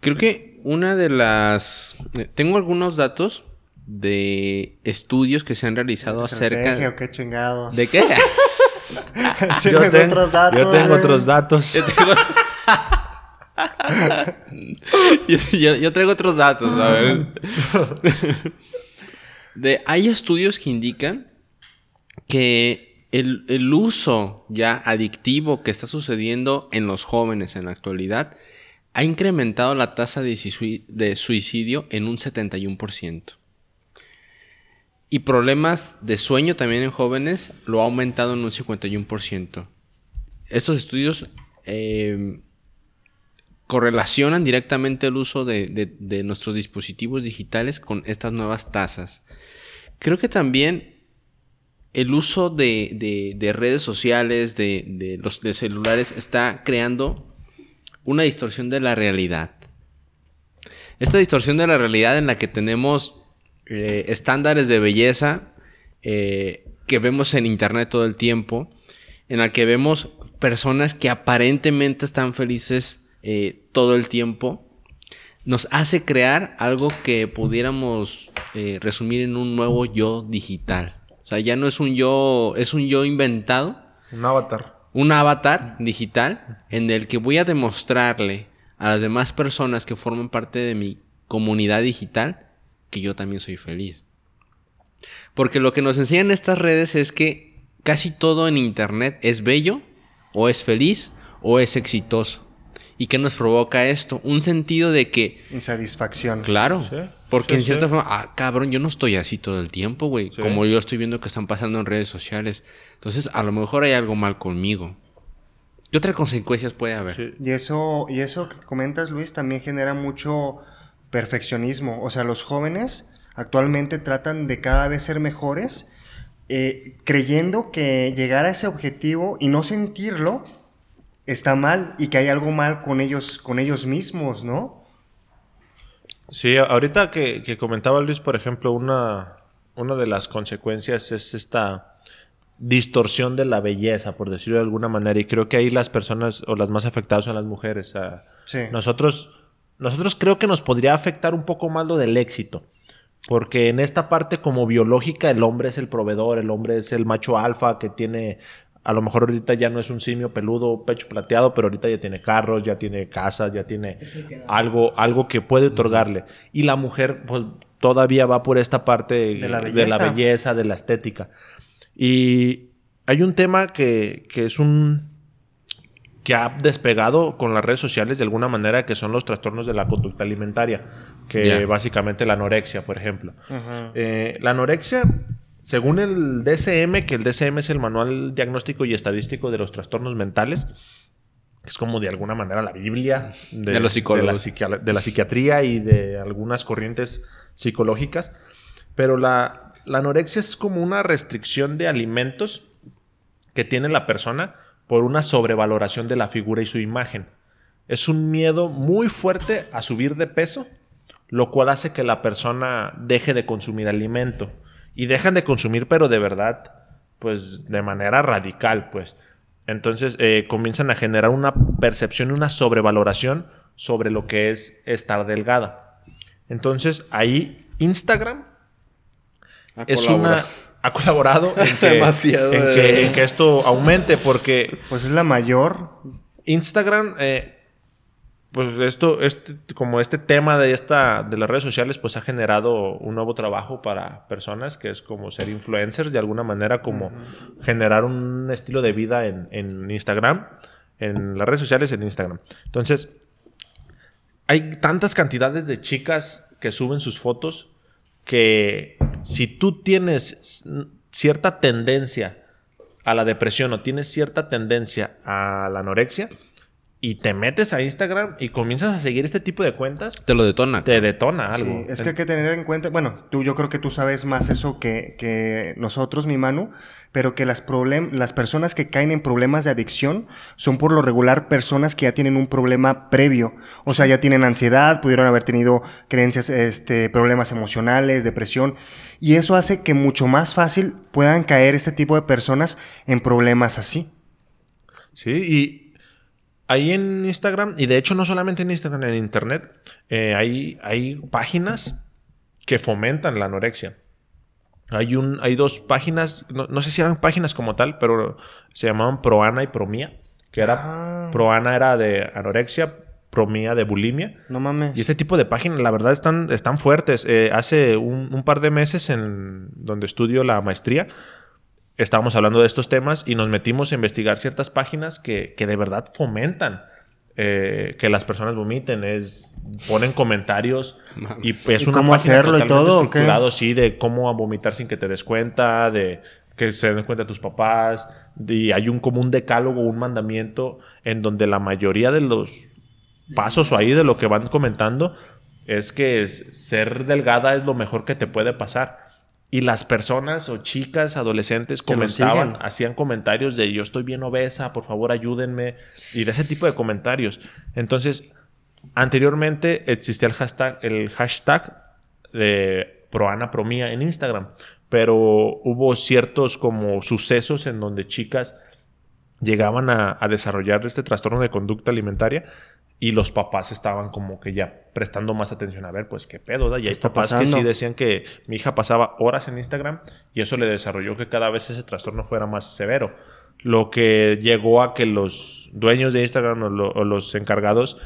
S2: Creo que una de las... eh, Tengo algunos datos de estudios que se han realizado acerca...
S1: o qué chingados.
S2: ¿De qué?
S1: Tienes
S3: tengo,
S1: otros datos.
S3: yo tengo otros datos.
S2: Yo tengo... yo, yo- yo traigo otros datos, a ver. De, hay estudios que indican que el, el uso ya adictivo que está sucediendo en los jóvenes en la actualidad ha incrementado la tasa de, de suicidio en un 71%. Y problemas de sueño también en jóvenes lo ha aumentado en un 51%. Estos estudios eh, correlacionan directamente el uso de, de- nuestros dispositivos digitales con estas nuevas tasas. Creo que también el uso de, de- de redes sociales, de, de los de celulares, está creando una distorsión de la realidad. Esta distorsión de la realidad en la que tenemos eh, estándares de belleza eh, que vemos en internet todo el tiempo, en la que vemos personas que aparentemente están felices eh, todo el tiempo, nos hace crear algo que pudiéramos resumir en un nuevo yo digital. O sea, ya no es un yo, es un yo inventado
S3: Un avatar.
S2: Un avatar digital en el que voy a demostrarle a las demás personas que forman parte de mi comunidad digital que yo también soy feliz. Porque lo que nos enseñan estas redes es que casi todo en Internet es bello, o es feliz, o es exitoso. ¿Y qué nos provoca esto? Un sentido de que...
S1: Insatisfacción.
S2: Claro.
S3: Sí,
S2: porque
S3: sí,
S2: en cierta
S3: sí.
S2: forma, ah, cabrón, yo no estoy así todo el tiempo, güey.
S3: Sí.
S2: Como yo estoy viendo que están pasando en redes sociales. Entonces, a lo mejor hay algo mal conmigo. ¿Qué otras consecuencias puede haber?
S3: Sí.
S1: Y eso, y eso que comentas, Luis, también genera mucho perfeccionismo. O sea, los jóvenes actualmente tratan de cada vez ser mejores, eh, creyendo que llegar a ese objetivo y no sentirlo está mal y que hay algo mal con ellos, con ellos mismos, ¿no?
S3: Sí, ahorita que, que comentaba Luis, por ejemplo, una, una de las consecuencias es esta distorsión de la belleza, por decirlo de alguna manera, y creo que ahí las personas o las más afectadas son las mujeres.
S1: Sí.
S3: Nosotros, nosotros creo que nos podría afectar un poco más lo del éxito. Porque en esta parte como biológica el hombre es el proveedor, el hombre es el macho alfa que tiene, a lo mejor ahorita ya no es un simio peludo, pecho plateado, pero ahorita ya tiene carros, ya tiene casas, ya tiene algo, algo que puede otorgarle. Y la mujer pues todavía va por esta parte
S1: De la
S3: de la
S1: belleza.
S3: belleza, de la estética. Y hay un tema que, que es un que ha despegado con las redes sociales de alguna manera, que son los trastornos de la conducta alimentaria, que básicamente la anorexia, por ejemplo. Eh, la anorexia, según el DSM, que el DSM es el Manual Diagnóstico y Estadístico de los Trastornos Mentales, es como de alguna manera la Biblia
S2: De los psicólogos.
S3: de la, de la psiquiatría y de algunas corrientes psicológicas. Pero la, la anorexia es como una restricción de alimentos que tiene la persona por una sobrevaloración de la figura y su imagen. Es un miedo muy fuerte a subir de peso, lo cual hace que la persona deje de consumir alimento. Y dejan de consumir, pero de verdad, pues de manera radical, pues. Entonces eh, comienzan a generar una percepción y una sobrevaloración sobre lo que es estar delgada. Entonces ahí Instagram es una ha colaborado en que,
S2: Demasiado,
S3: en que-
S2: eh.
S3: en que esto aumente porque
S1: Pues es la mayor.
S3: Instagram eh, pues esto este, como este tema de esta de las redes sociales pues ha generado un nuevo trabajo para personas que es como ser influencers de alguna manera como generar un estilo de vida en, en Instagram en las redes sociales en Instagram entonces hay tantas cantidades de chicas que suben sus fotos que si tú tienes cierta tendencia a la depresión o tienes cierta tendencia a la anorexia y te metes a Instagram y comienzas a seguir este tipo de cuentas,
S2: Te lo detona.
S3: te detona algo.
S1: Sí, es que hay que tener en cuenta, bueno, tú yo creo que tú sabes más eso que, que nosotros, mi Manu, pero que las, problem- las personas que caen en problemas de adicción son por lo regular personas que ya tienen un problema previo, o sea, ya tienen ansiedad, pudieron haber tenido creencias, este, problemas emocionales, depresión, y eso hace que mucho más fácil puedan caer este tipo de personas en problemas así.
S3: Sí, y ahí en Instagram, y de hecho no solamente en Instagram, en Internet, eh, hay, hay páginas que fomentan la anorexia. Hay, un, hay dos páginas, no, no sé si eran páginas como tal, pero se llamaban Proana y Promía, que era,
S1: Ah.
S3: Proana era de anorexia, Promía de bulimia.
S1: No mames.
S3: Y este tipo de páginas, la verdad, están, están fuertes. Eh, hace un, un par de meses, en donde estudio la maestría, estábamos hablando de estos temas y nos metimos a investigar ciertas páginas que, que de verdad fomentan eh, que las personas vomiten. Es, ponen comentarios y es
S1: ¿Y
S3: una
S1: cómo hacerlo y todo, o qué?
S3: estructurado, sí, de cómo vomitar sin que te des cuenta, de que se den cuenta tus papás. Y hay un como un decálogo, un mandamiento en donde la mayoría de los pasos o ahí de lo que van comentando es que es- ser delgada es lo mejor que te puede pasar. Y las personas o chicas, adolescentes comentaban, hacían comentarios de yo estoy bien obesa, por favor ayúdenme. Y de ese tipo de comentarios. Entonces, anteriormente existía el hashtag, el hashtag de Proana Promía en Instagram. Pero hubo ciertos como sucesos en donde chicas llegaban a, a desarrollar este trastorno de conducta alimentaria y los papás estaban como que ya prestando más atención a ver, pues qué pedo, ¿da? Y hay papás que
S1: pasando?
S3: sí decían que mi hija pasaba horas en Instagram y eso le desarrolló que cada vez ese trastorno fuera más severo. lo que llegó a que los dueños de Instagram o, lo- o los encargados,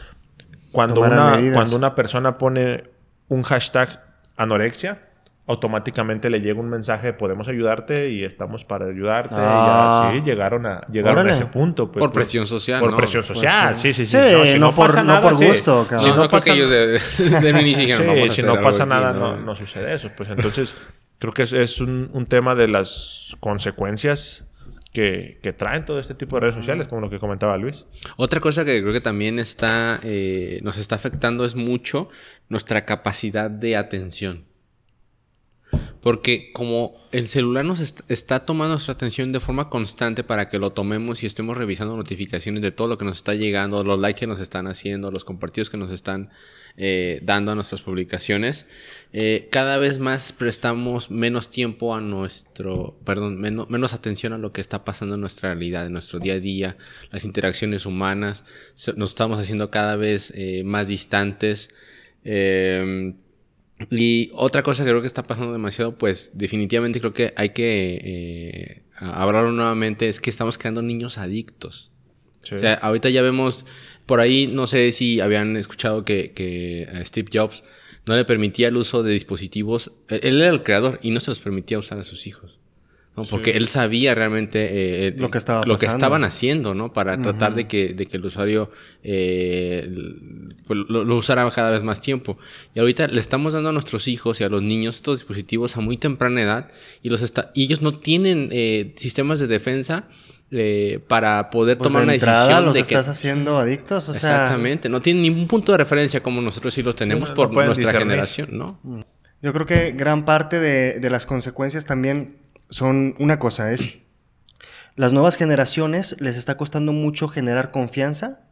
S3: cuando
S1: Tomaran
S3: una,
S1: medidas.
S3: cuando una persona pone un hashtag anorexia, automáticamente le llega un mensaje, podemos ayudarte y estamos para ayudarte.
S1: Ah.
S3: y así llegaron a, llegaron
S1: Órale.
S3: a ese punto. pues,
S2: Por
S3: pues,
S2: presión social,
S3: Por
S2: ¿no?
S3: presión social,
S1: Pues,
S3: sí, sí, sí.
S1: sí,
S3: si
S1: no por- no por gusto, cabrón.
S3: Si
S2: no,
S3: no,
S2: no creo
S3: pasa
S2: que ellos de, de un inicio dijeron,
S3: Sí,
S2: "Vamos a
S3: si
S2: hacer
S3: no
S2: algo
S3: pasa
S2: aquí",
S3: nada, no, no sucede eso. Pues entonces, creo que es, es un, un tema de las consecuencias que, que traen todo este tipo de redes sociales, como lo que comentaba Luis.
S2: Otra cosa que creo que también está, eh, nos está afectando es mucho nuestra capacidad de atención. Porque como el celular nos est- está tomando nuestra atención de forma constante para que lo tomemos y estemos revisando notificaciones de todo lo que nos está llegando, los likes que nos están haciendo, los compartidos que nos están eh, dando a nuestras publicaciones, eh, cada vez más prestamos menos tiempo a nuestro, perdón, menos, menos atención a lo que está pasando en nuestra realidad, en nuestro día a día, las interacciones humanas, nos estamos haciendo cada vez eh, más distantes. Eh, y otra cosa que creo que está pasando demasiado, pues definitivamente creo que hay que eh, hablarlo nuevamente, es que estamos creando niños adictos.
S3: Sí.
S2: O sea, ahorita ya vemos, por ahí no sé si habían escuchado que, que a Steve Jobs no le permitía el uso de dispositivos, él él era el creador y no se los permitía usar a sus hijos. ¿No? Porque él sabía realmente eh,
S1: Lo que estaba
S2: lo que estaban haciendo, ¿no? Para tratar de que, de que el usuario eh, pues, lo, lo usara cada vez más tiempo. Y ahorita le estamos dando a nuestros hijos y a los niños estos dispositivos a muy temprana edad y, los está, y ellos no tienen eh, sistemas de defensa eh, para poder
S1: Pues
S2: tomar
S1: de
S2: una decisión
S1: los
S2: de que...
S1: estás haciendo adictos, o sea...
S2: Exactamente, no tienen ningún punto de referencia como nosotros sí los tenemos
S3: no-
S2: por nuestra
S3: discernir.
S2: generación, ¿no?
S1: Yo creo que gran parte de, de las consecuencias también son una cosa, es las nuevas generaciones les está costando mucho generar confianza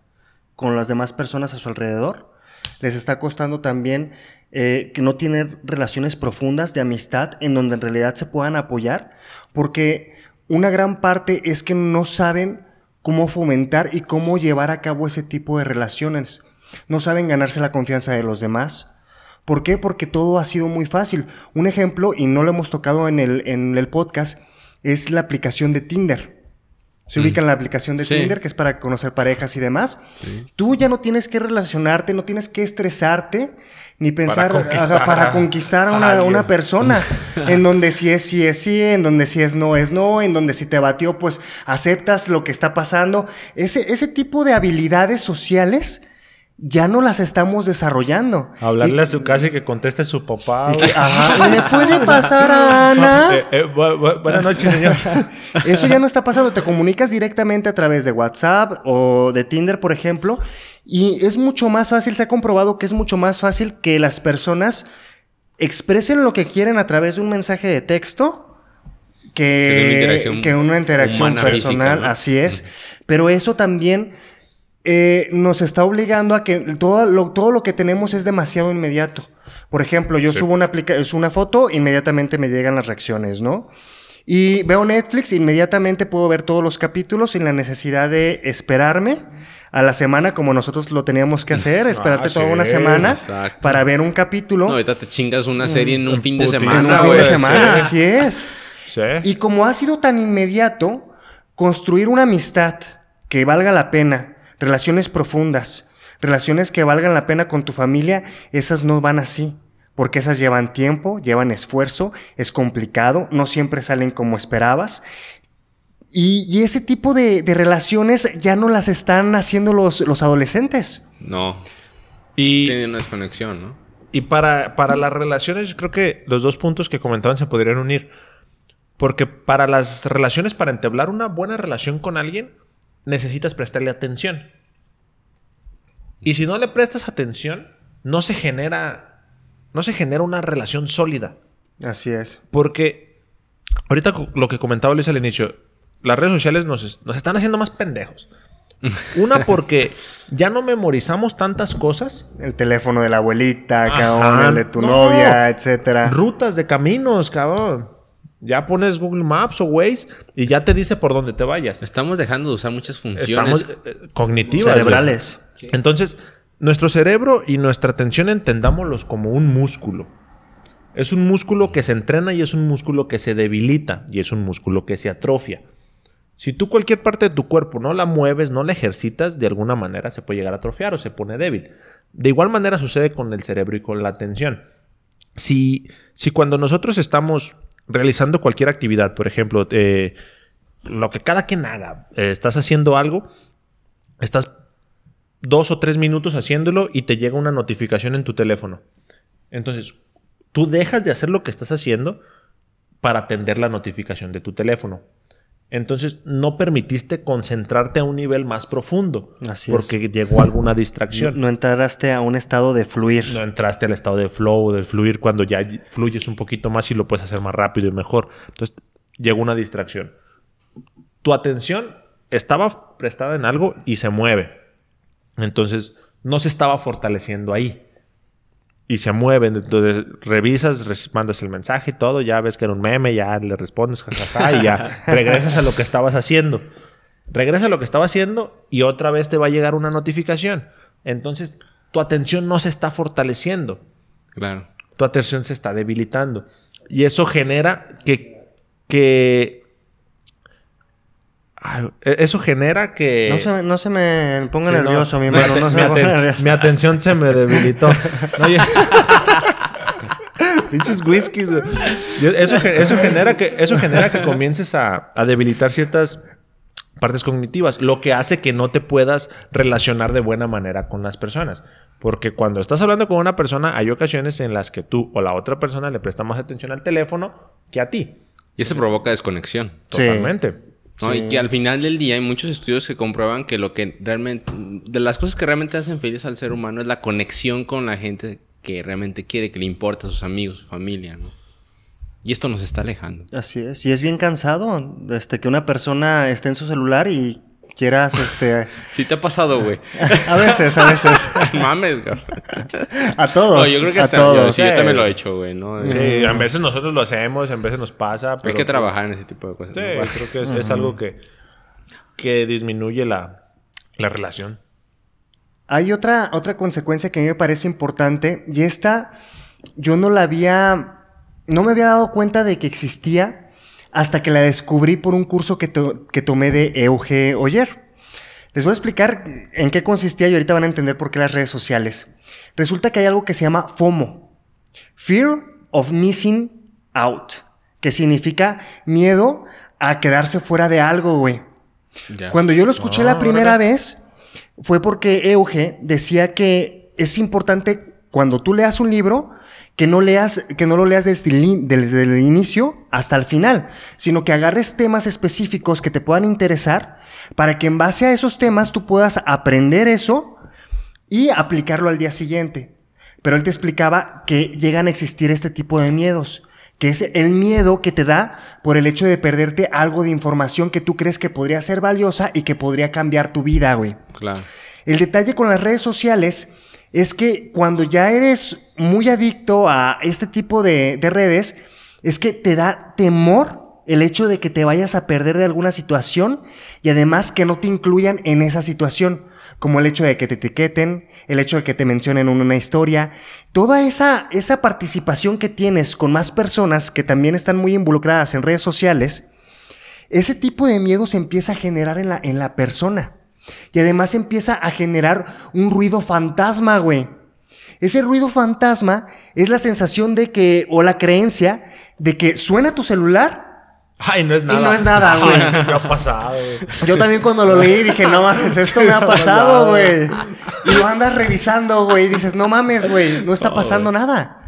S1: con las demás personas a su alrededor. Les está costando también eh, que no tienen relaciones profundas de amistad en donde en realidad se puedan apoyar, porque una gran parte es que no saben cómo fomentar y cómo llevar a cabo ese tipo de relaciones. No saben ganarse la confianza de los demás. ¿Por qué? Porque todo ha sido muy fácil. Un ejemplo, y no lo hemos tocado en el, en el podcast, es la aplicación de Tinder. Se ubican la aplicación de
S2: Sí.
S1: Tinder, que es para conocer parejas y demás. Tú ya no tienes que relacionarte, no tienes que estresarte, ni pensar
S3: Para conquistar
S1: ajá, para
S3: a-
S1: conquistar a una, persona. en donde si es sí es sí, en donde si es no es no, en donde si te batió, pues aceptas lo que está pasando. Ese, ese tipo de habilidades sociales ya no las estamos desarrollando.
S3: Hablarle
S1: Y-
S3: a su casa y que conteste su papá.
S1: que, ajá, ¿le puede pasar a Ana?
S3: Eh, eh, bu- bu- buenas noches, señor.
S1: Eso ya no está pasando. Te comunicas directamente a través de WhatsApp o de Tinder, por ejemplo. Y es mucho más fácil, se ha comprobado que es mucho más fácil que las personas expresen lo que quieren a través de un mensaje de texto
S2: Que una
S1: que,
S2: interacción
S1: que una interacción
S2: humana,
S1: personal.
S2: física, ¿no?
S1: Así es. Pero eso también eh, nos está obligando a que todo lo, todo lo que tenemos es demasiado inmediato. Por ejemplo, yo subo una, aplica es una foto, inmediatamente me llegan las reacciones, ¿no? Y veo Netflix, inmediatamente puedo ver todos los capítulos sin la necesidad de esperarme a la semana como nosotros lo teníamos que hacer, esperarte
S3: Ah,
S1: toda
S3: sí,
S1: una semana
S2: exacto.
S1: para ver un capítulo
S2: No, ahorita te chingas una serie en un fin de
S3: putiza.
S1: en un
S2: semana,
S1: fin de semana,
S3: sí.
S1: así es.
S3: Sí.
S1: Y como ha sido tan inmediato, construir una amistad que valga la pena, relaciones profundas, relaciones que valgan la pena con tu familia, esas no van así. Porque esas llevan tiempo, llevan esfuerzo, es complicado, no siempre salen como esperabas. Y, y ese tipo de, de relaciones ya no las están haciendo los, los adolescentes.
S2: No,
S3: Y,
S2: tiene una desconexión, ¿no?
S3: y para, para las relaciones, yo creo que los dos puntos que comentaban se podrían unir. Porque para las relaciones, para entablar una buena relación con alguien, necesitas prestarle atención. Y si no le prestas atención, no se genera, no se genera una relación sólida.
S1: Así es.
S3: Porque ahorita lo que comentaba Luis al inicio, las redes sociales nos, nos están haciendo más pendejos. Una porque ya no memorizamos tantas cosas.
S1: El teléfono de la abuelita, cabrón, el de tu
S3: No.
S1: novia, etcétera.
S3: Rutas de caminos, cabrón. Ya pones Google Maps o Waze y ya te dice por dónde te vayas.
S2: Estamos dejando de usar muchas funciones.
S3: Estamos eh, cognitivas.
S1: Cerebrales.
S3: Entonces, nuestro cerebro y nuestra atención entendámoslos como un músculo. Es un músculo que se entrena y es un músculo que se debilita y es un músculo que se atrofia. Si tú cualquier parte de tu cuerpo no la mueves, no la ejercitas, de alguna manera se puede llegar a atrofiar o se pone débil. De igual manera sucede con el cerebro y con la atención. Si, si cuando nosotros estamos realizando cualquier actividad, por ejemplo, eh, lo que cada quien haga, eh, estás haciendo algo, estás dos o tres minutos haciéndolo y te llega una notificación en tu teléfono. Entonces, tú dejas de hacer lo que estás haciendo para atender la notificación de tu teléfono. Entonces no permitiste concentrarte a un nivel más profundo.
S1: Así
S3: porque llegó alguna distracción.
S1: No, entraste a un estado de fluir.
S3: No entraste al estado de flow, de fluir cuando ya fluyes un poquito más y lo puedes hacer más rápido y mejor. Entonces llegó una distracción. Tu atención estaba prestada en algo y se mueve. Entonces no se estaba fortaleciendo ahí y se mueven. Entonces revisas, mandas el mensaje y todo, ya ves que era un meme, ya le respondes, jajaja, y ya regresas a lo que estabas haciendo. Regresa a lo que estaba haciendo y otra vez te va a llegar una notificación. Entonces tu atención no se está fortaleciendo.
S2: Claro.
S3: Tu atención se está debilitando. Y eso genera que, que e-, eso genera que.
S1: No se, no se me ponga nervioso, mi hermano. No se
S3: mi, me nervioso. mi atención se me debilitó. Pinches whiskies, güey. Eso, eso, genera que, eso genera que comiences a, a, debilitar ciertas partes cognitivas, lo que hace que no te puedas relacionar de buena manera con las personas. Porque cuando estás hablando con una persona, hay ocasiones en las que tú o la otra persona le presta más atención al teléfono que a ti.
S2: Y eso provoca desconexión.
S3: Totalmente.
S2: Y que al final del día hay muchos estudios que comprueban que lo que realmente, de las cosas que realmente hacen feliz al ser humano es la conexión con la gente que realmente quiere, que le importa, a sus amigos, su familia, ¿no? Y esto nos está alejando.
S1: Así es. Y es bien cansado este, que una persona esté en su celular y quieras, este...
S2: Sí te ha pasado, güey.
S1: a veces, a veces.
S2: Mames, güey.
S1: A todos. No,
S2: yo creo que
S1: a
S2: hasta
S1: todos.
S2: Yo, sí, yo también lo he hecho, güey, ¿no?
S3: Sí, a veces nosotros lo hacemos, a veces nos pasa.
S2: Hay que trabajar en ese tipo de cosas.
S3: Sí, creo que es, es, algo que, que disminuye la, la relación.
S1: Hay otra, otra consecuencia que a mí me parece importante y esta yo no la había, no me había dado cuenta de que existía hasta que la descubrí por un curso que, que tomé de Euge Oyer. Les voy a explicar en qué consistía y ahorita van a entender por qué las redes sociales. Resulta que hay algo que se llama FOMO, Fear of Missing Out, que significa miedo a quedarse fuera de algo, güey. Cuando yo lo escuché la primera vez, fue porque Euge decía que es importante cuando tú leas un libro, que no leas, que no lo leas desde el, desde el, inicio hasta el final, sino que agarres temas específicos que te puedan interesar para que en base a esos temas tú puedas aprender eso y aplicarlo al día siguiente. Pero él te explicaba que llegan a existir este tipo de miedos, que es el miedo que te da por el hecho de perderte algo de información que tú crees que podría ser valiosa y que podría cambiar tu vida, güey.
S2: Claro.
S1: El detalle con las redes sociales es que cuando ya eres muy adicto a este tipo de, redes, es que te da temor el hecho de que te vayas a perder de alguna situación y además que no te incluyan en esa situación, como el hecho de que te etiqueten, el hecho de que te mencionen una historia, toda esa, esa participación que tienes con más personas que también están muy involucradas en redes sociales, ese tipo de miedo se empieza a generar en la, en la persona. Y además empieza a generar un ruido fantasma, güey. Ese ruido fantasma es la sensación de que, o la creencia de que suena tu celular.
S3: Ay, no es nada.
S1: Y no es nada, güey.
S3: me ha pasado, güey.
S1: Yo también cuando lo leí dije, no mames, esto me ha pasado, güey. Y lo andas revisando, güey. Y dices, no mames, güey, no está pasando nada.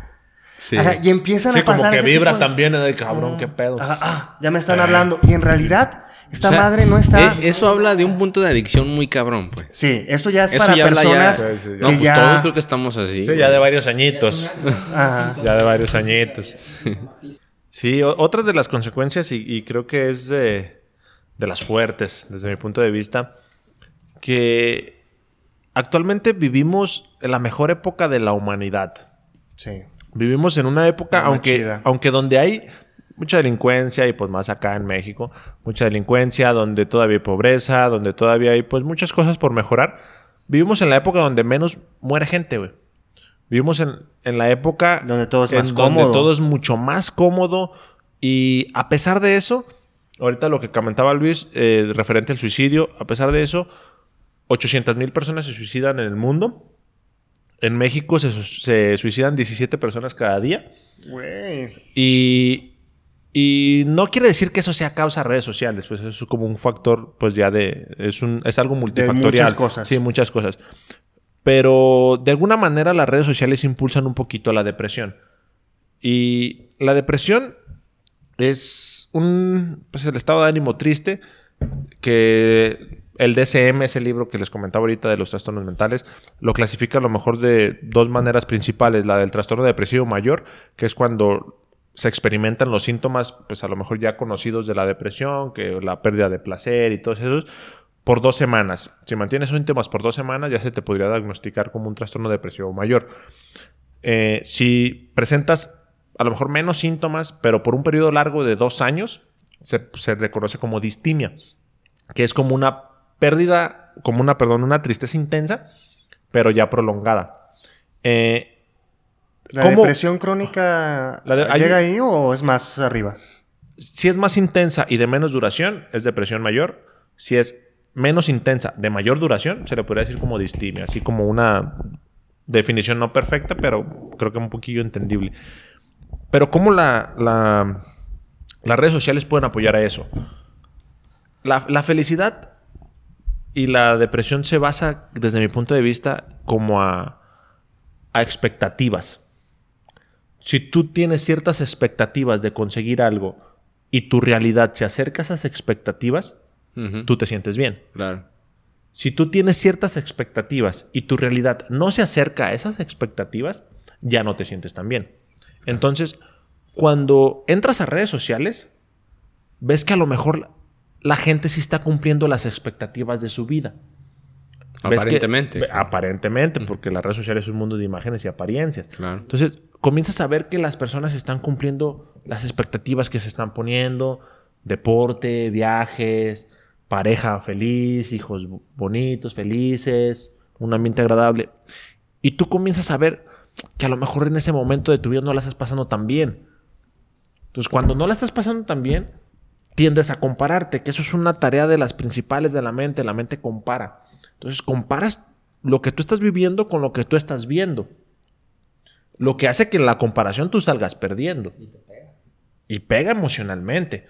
S1: Sí. y empiezan a pasar.
S3: Como que vibra también, de cabrón, qué pedo.
S1: ah, ya me están hablando. Y en realidad esta madre no está.
S2: Eh, eso habla de un punto de adicción muy cabrón, pues.
S1: Sí, esto ya es para personas.
S2: Ya, no, pues todos creo que estamos así.
S3: Sí, ya de varios añitos. Ajá. Ya de varios añitos. Sí, otra de las consecuencias, y, creo que es de, de las fuertes, desde mi punto de vista, que actualmente vivimos en la mejor época de la humanidad.
S1: Sí.
S3: Vivimos en una época, aunque, aunque donde hay mucha delincuencia y pues más acá en México, mucha delincuencia, donde todavía hay pobreza, donde todavía hay pues muchas cosas por mejorar. Vivimos en la época donde menos muere gente, güey. Vivimos en, la época
S1: donde todo es más cómodo.
S3: Donde todo es mucho más cómodo y a pesar de eso, ahorita lo que comentaba Luis, eh, referente al suicidio, a pesar de eso, 800 mil personas se suicidan en el mundo. En México se, se suicidan 17 personas cada día.
S1: Güey.
S3: Y, y no quiere decir que eso sea causa de redes sociales, pues es como un factor, pues ya de. Es, un, es algo multifactorial.
S1: muchas cosas.
S3: Sí, muchas cosas. Pero de alguna manera las redes sociales impulsan un poquito la depresión. Y la depresión es un. Pues el estado de ánimo triste que el DSM, ese libro que les comentaba ahorita de los trastornos mentales, lo clasifica a lo mejor de dos maneras principales. La del trastorno depresivo mayor, que es cuando se experimentan los síntomas, pues a lo mejor ya conocidos de la depresión, que la pérdida de placer y todos esos, por dos semanas. Si mantienes síntomas por dos semanas, ya se te podría diagnosticar como un trastorno depresivo mayor. Eh, si presentas a lo mejor menos síntomas, pero por un periodo largo de dos años, se, se reconoce como distimia, que es como una pérdida, como una, perdón, una tristeza intensa, pero ya prolongada. Eh,
S1: ¿La
S3: ¿Cómo?
S1: depresión crónica
S3: La de-
S1: llega
S3: hay-
S1: ahí o es más arriba?
S3: si es más intensa y de menos duración, es depresión mayor. Si es menos intensa, de mayor duración, se le podría decir como distimia, así como una definición no perfecta, pero creo que un poquillo entendible. Pero ¿cómo la, la- las redes sociales pueden apoyar a eso? La, la felicidad y la depresión se basa, desde mi punto de vista, como a, a expectativas. Si tú tienes ciertas expectativas de conseguir algo y tu realidad se acerca a esas expectativas, tú te sientes bien.
S2: Claro.
S3: Si tú tienes ciertas expectativas y tu realidad no se acerca a esas expectativas, ya no te sientes tan bien. Entonces, cuando entras a redes sociales, ves que a lo mejor la- la gente sí está cumpliendo las expectativas de su vida. Que-
S2: Aparentemente.
S3: aparentemente, porque las redes sociales es un mundo de imágenes y apariencias.
S2: Claro.
S3: Entonces, comienzas a ver que las personas están cumpliendo las expectativas que se están poniendo, deporte, viajes, pareja feliz, hijos bo- bonitos, felices, un ambiente agradable. Y tú comienzas a ver que a lo mejor en ese momento de tu vida no la estás pasando tan bien. Entonces, cuando no la estás pasando tan bien, tiendes a compararte, que eso es una tarea de las principales de la mente, la mente compara. Entonces, comparas lo que tú estás viviendo con lo que tú estás viendo. Lo que hace que en la comparación tú salgas perdiendo. Y pega emocionalmente.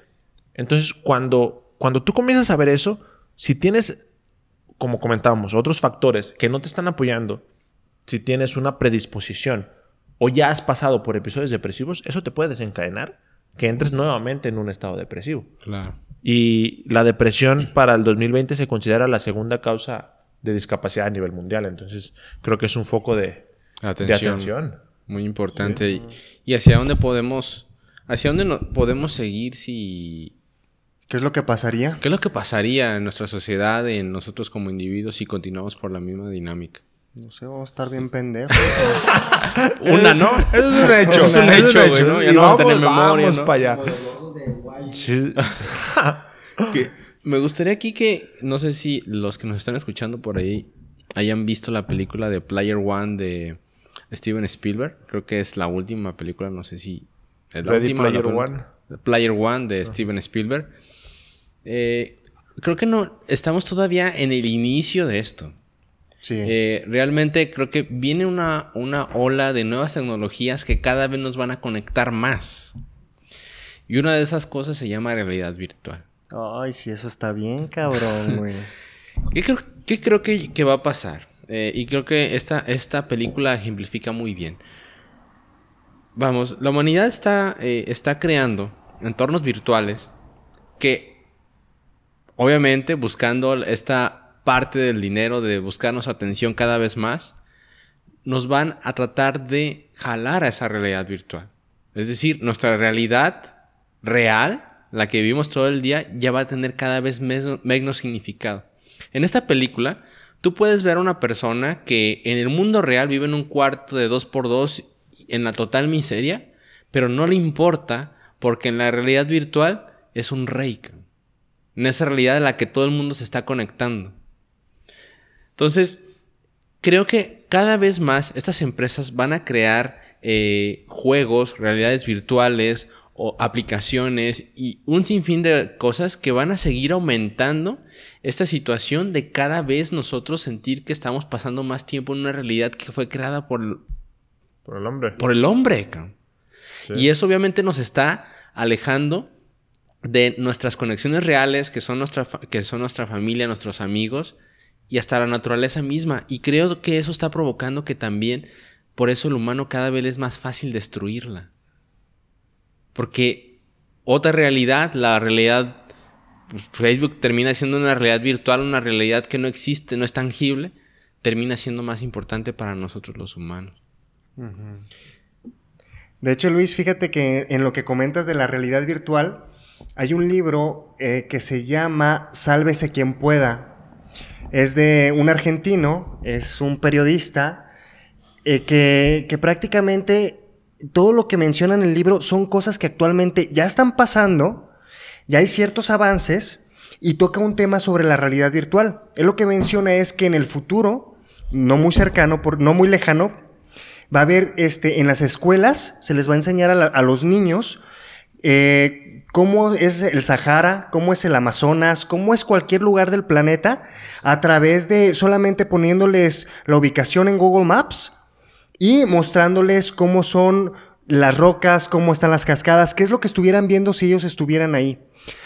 S3: Entonces, cuando, cuando tú comienzas a ver eso, si tienes, como comentábamos, otros factores que no te están apoyando, si tienes una predisposición o ya has pasado por episodios depresivos, eso te puede desencadenar que entres nuevamente en un estado depresivo.
S2: Claro.
S3: Y la depresión para el 2020 se considera la segunda causa de discapacidad a nivel mundial. Entonces, creo que es un foco de, de
S2: Atención. Muy importante. Y, y hacia dónde podemos. ¿Hacia dónde no- podemos seguir si.
S1: ¿Qué es lo que pasaría?
S2: ¿Qué es lo que pasaría en nuestra sociedad, en nosotros como individuos, si continuamos por la misma dinámica?
S1: No sé, vamos a estar bien pendejos.
S2: Una, ¿no?
S3: Eso es un hecho.
S2: Es un hecho, güey, ¿no? Ya
S3: Y
S2: no vamos a tener memoria,
S3: vamos
S2: ¿no?
S3: para allá.
S4: Como los ojos de Wally.
S3: Sí.
S2: Me gustaría aquí que, no sé si los que nos están escuchando por ahí hayan visto la película de Player One de Steven Spielberg. Creo que es la última película, no sé si es la
S3: Ready
S2: última. la
S3: Player. One.
S2: Player One de Steven Spielberg. Eh, creo que no, estamos todavía en el inicio de esto.
S1: Sí.
S2: Eh, realmente creo que viene una, una ola de nuevas tecnologías que cada vez nos van a conectar más. Y una de esas cosas se llama realidad virtual.
S1: Ay, sí, eso está bien, cabrón, güey.
S2: ¿Qué creo, qué creo que, que va a pasar? Eh, y creo que esta, esta película ejemplifica muy bien. Vamos, la humanidad está, eh, está creando entornos virtuales que, obviamente, buscando esta parte del dinero, de buscarnos atención cada vez más, nos van a tratar de jalar a esa realidad virtual. Es decir, nuestra realidad real, la que vivimos todo el día, ya va a tener cada vez menos significado. En esta película, tú puedes ver a una persona que en el mundo real vive en un cuarto de 2x2 en la total miseria, pero no le importa porque en la realidad virtual es un rey. En esa realidad en la que todo el mundo se está conectando. Entonces, creo que cada vez más estas empresas van a crear eh, juegos, realidades virtuales o aplicaciones y un sinfín de cosas que van a seguir aumentando esta situación de cada vez nosotros sentir que estamos pasando más tiempo en una realidad que fue creada por,
S3: por el hombre.
S2: Por el hombre. Y eso obviamente nos está alejando de nuestras conexiones reales, que son, nuestra que son nuestra familia, nuestros amigos, y hasta la naturaleza misma. Y creo que eso está provocando que también, por eso el humano cada vez es más fácil destruirla. Porque otra realidad, la realidad, Facebook termina siendo una realidad virtual, una realidad que no existe, no es tangible, termina siendo más importante para nosotros los humanos.
S1: De hecho, Luis, fíjate que en lo que comentas de la realidad virtual, hay un libro eh, que se llama Sálvese quien pueda. Es de un argentino, es un periodista, eh, que, que prácticamente todo lo que menciona en el libro son cosas que actualmente ya están pasando, ya hay ciertos avances y toca un tema sobre la realidad virtual. Él lo que menciona es que en el futuro, no muy cercano, por, no muy lejano, va a haber este, en las escuelas, se les va a enseñar a, los niños eh, cómo es el Sahara, cómo es el Amazonas, cómo es cualquier lugar del planeta, a través de solamente poniéndoles la ubicación en Google Maps y mostrándoles cómo son las rocas, cómo están las cascadas, qué es lo que estuvieran viendo si ellos estuvieran ahí.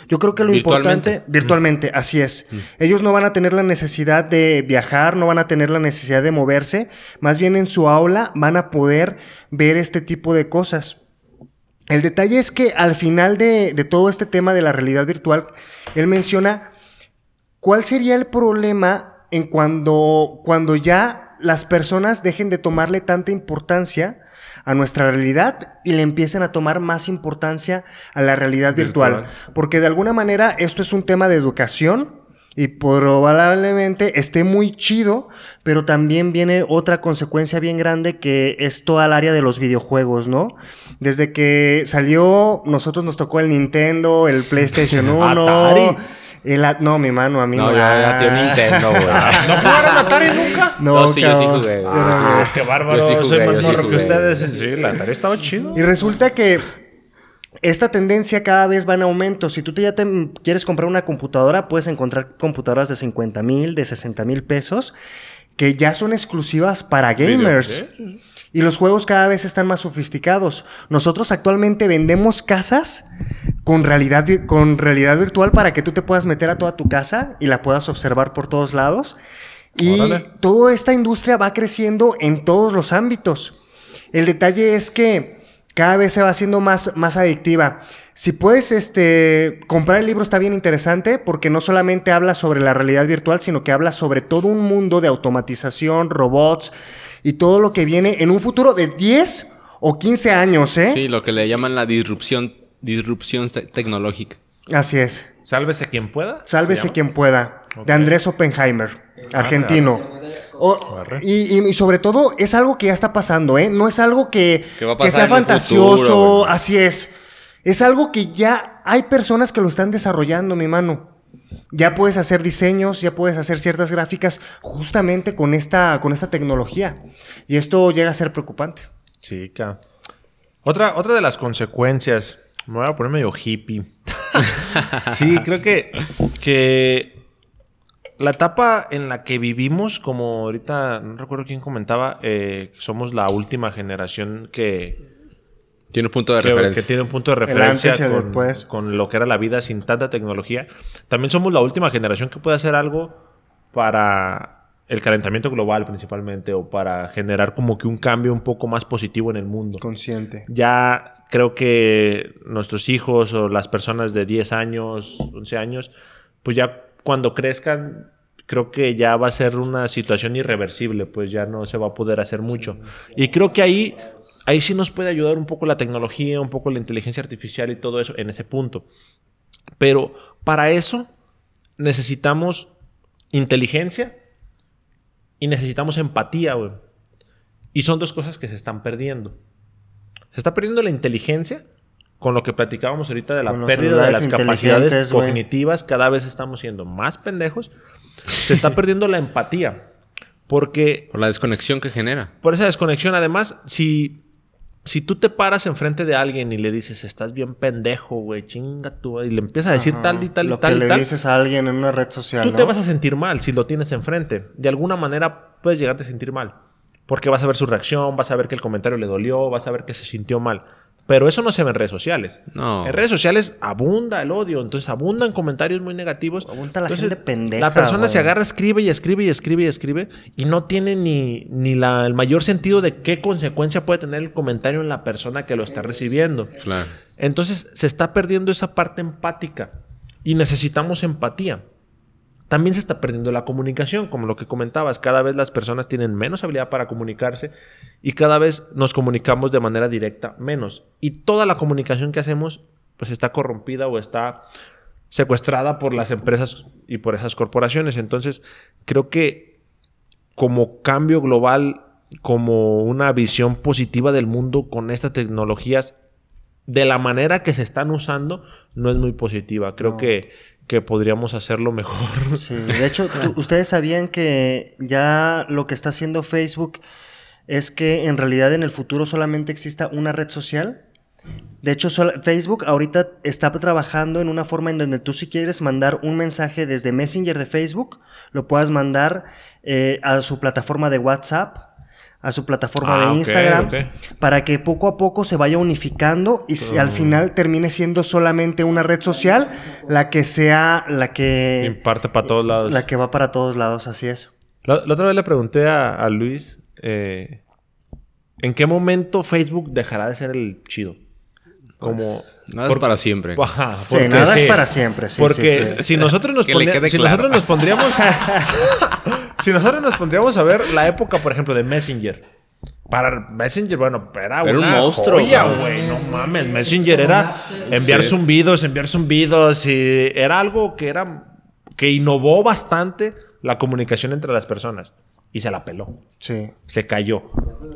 S1: Yo creo que lo importante, virtualmente, así es. Mm. Ellos no van a tener la necesidad de viajar, no van a tener la necesidad de moverse, más bien en su aula van a poder ver este tipo de cosas. El detalle es que al final de, de todo este tema de la realidad virtual, él menciona cuál sería el problema en cuando, cuando ya las personas dejen de tomarle tanta importancia a nuestra realidad y le empiecen a tomar más importancia a la realidad virtual. Porque de alguna manera esto es un tema de educación y probablemente esté muy chido, pero también viene otra consecuencia bien grande que es toda el área de los videojuegos, ¿no? Desde que salió, nosotros nos tocó el Nintendo, el PlayStation 1. No, mi mano, a mí
S2: no. No, ya, tío Nintendo, güey.
S3: ¿No jugaron Atari nunca?
S2: No, sí, yo sí jugué.
S3: Ah, qué bárbaro. Yo sí soy más morro que ustedes. Sí, la Atari estaba chido.
S1: Y resulta que esta tendencia cada vez va en aumento. Si tú ya te quieres comprar una computadora, puedes encontrar computadoras de 50 mil, de 60 mil pesos, que ya son exclusivas para gamers. Y los juegos cada vez están más sofisticados. Nosotros actualmente vendemos casas con realidad, con realidad virtual para que tú te puedas meter a toda tu casa y la puedas observar por todos lados. Y toda esta industria va creciendo en todos los ámbitos. El detalle es que cada vez se va haciendo más, más adictiva. Si puedes este, comprar el libro está bien interesante porque no solamente habla sobre la realidad virtual, sino que habla sobre todo un mundo de automatización, robots y todo lo que viene en un futuro de 10 o 15 años, ¿eh?
S2: Sí, lo que le llaman la disrupción disrupción tecnológica.
S1: Así es.
S3: Sálvese quien pueda.
S1: Sálvese quien pueda. De Andrés Oppenheimer, argentino. y, sobre todo es algo que ya está pasando, ¿eh? No es algo que, que, sea fantasioso. así es. Es algo que ya hay personas que lo están desarrollando, mi mano. Ya puedes hacer diseños, ya puedes hacer ciertas gráficas justamente con esta, con esta tecnología. Y esto llega a ser preocupante.
S3: Chica. Otra, otra de las consecuencias me voy a poner medio hippie. sí, creo que, que la etapa en la que vivimos, como ahorita, no recuerdo quién comentaba, eh, somos la última generación que...
S2: Tiene un punto de referencia.
S3: Que tiene un punto de referencia con, con, lo que era la vida sin tanta tecnología. También somos la última generación que puede hacer algo para el calentamiento global principalmente o para generar como que un cambio un poco más positivo en el mundo.
S1: Consciente.
S3: Ya creo que nuestros hijos o las personas de 10 años, 11 años, pues ya cuando crezcan, creo que ya va a ser una situación irreversible, pues ya no se va a poder hacer mucho. Y creo que ahí, ahí sí nos puede ayudar un poco la tecnología, un poco la inteligencia artificial y todo eso en ese punto. Pero para eso necesitamos inteligencia y necesitamos empatía, güey. Y son dos cosas que se están perdiendo. Se está perdiendo la inteligencia con lo que platicábamos ahorita de la pérdida de las capacidades cognitivas. Cada vez estamos siendo más pendejos. Se está perdiendo la empatía. Porque...
S2: Por la desconexión que genera.
S3: Por esa desconexión. Además, si, si tú te paras enfrente de alguien y le dices, estás bien pendejo, güey, chinga tú, y le empiezas a decir tal y tal y
S1: Lo
S3: tal
S1: que
S3: y
S1: le
S3: tal,
S1: dices a alguien en una red social,
S3: tú
S1: ¿no?
S3: te vas a sentir mal si lo tienes enfrente. De alguna manera puedes llegarte a sentir mal. Porque vas a ver su reacción, vas a ver que el comentario le dolió, vas a ver que se sintió mal. Pero eso no se ve en redes sociales.
S2: No.
S3: En redes sociales abunda el odio, entonces abundan comentarios muy negativos.
S1: Abunda la
S3: Entonces,
S1: gente pendeja,
S3: La persona
S1: güey.
S3: se agarra, escribe y escribe y escribe y escribe y no tiene ni, ni la- el mayor sentido de qué consecuencia puede tener el comentario en la persona que lo está recibiendo.
S2: Claro.
S3: Entonces se está perdiendo esa parte empática y necesitamos empatía. También se está perdiendo la comunicación, como lo que comentabas. Cada vez las personas tienen menos habilidad para comunicarse y cada vez nos comunicamos de manera directa menos. Y toda la comunicación que hacemos pues está corrompida o está secuestrada por las empresas y por esas corporaciones. Entonces creo que como cambio global, como una visión positiva del mundo con estas tecnologías, de la manera que se están usando, no es muy positiva. Creo
S1: No.
S3: que, que podríamos hacerlo mejor.
S1: Sí, de hecho, ustedes sabían que ya lo que está haciendo Facebook es que en realidad en el futuro solamente exista una red social. De hecho, Facebook ahorita está trabajando en una forma en donde tú si quieres mandar un mensaje desde Messenger de Facebook, lo puedas mandar eh, a su plataforma de WhatsApp, a su plataforma
S3: Ah,
S1: de
S3: ok,
S1: Instagram, para que poco a poco se vaya unificando y si al final termine siendo solamente una red social la que sea la que
S3: Imparte para todos lados.
S1: la que va para todos lados, así es.
S3: La, la otra vez le pregunté a, a Luis, eh, ¿en qué momento Facebook dejará de ser el chido? Como...
S2: Nada es
S3: por-
S2: para siempre.
S1: Pues,
S3: Ajá,
S1: Sí,
S3: porque
S1: nada
S3: sí.
S1: es para siempre, sí,
S3: porque
S1: sí, sí.
S3: si nosotros nos
S2: Que le
S3: ponía-
S2: quede
S3: si
S2: claro.
S3: nosotros nos pondríamos si nosotros nos pondríamos a ver la época, por ejemplo, de Messenger. Para Messenger, bueno, era,
S2: Era un
S3: una
S2: monstruo,
S3: joya,
S2: güey.
S3: No mames, Messenger era enviar
S2: Sí.
S3: zumbidos, enviar zumbidos y era algo que era que innovó bastante la comunicación entre las personas y se la peló
S1: Sí.
S3: se cayó.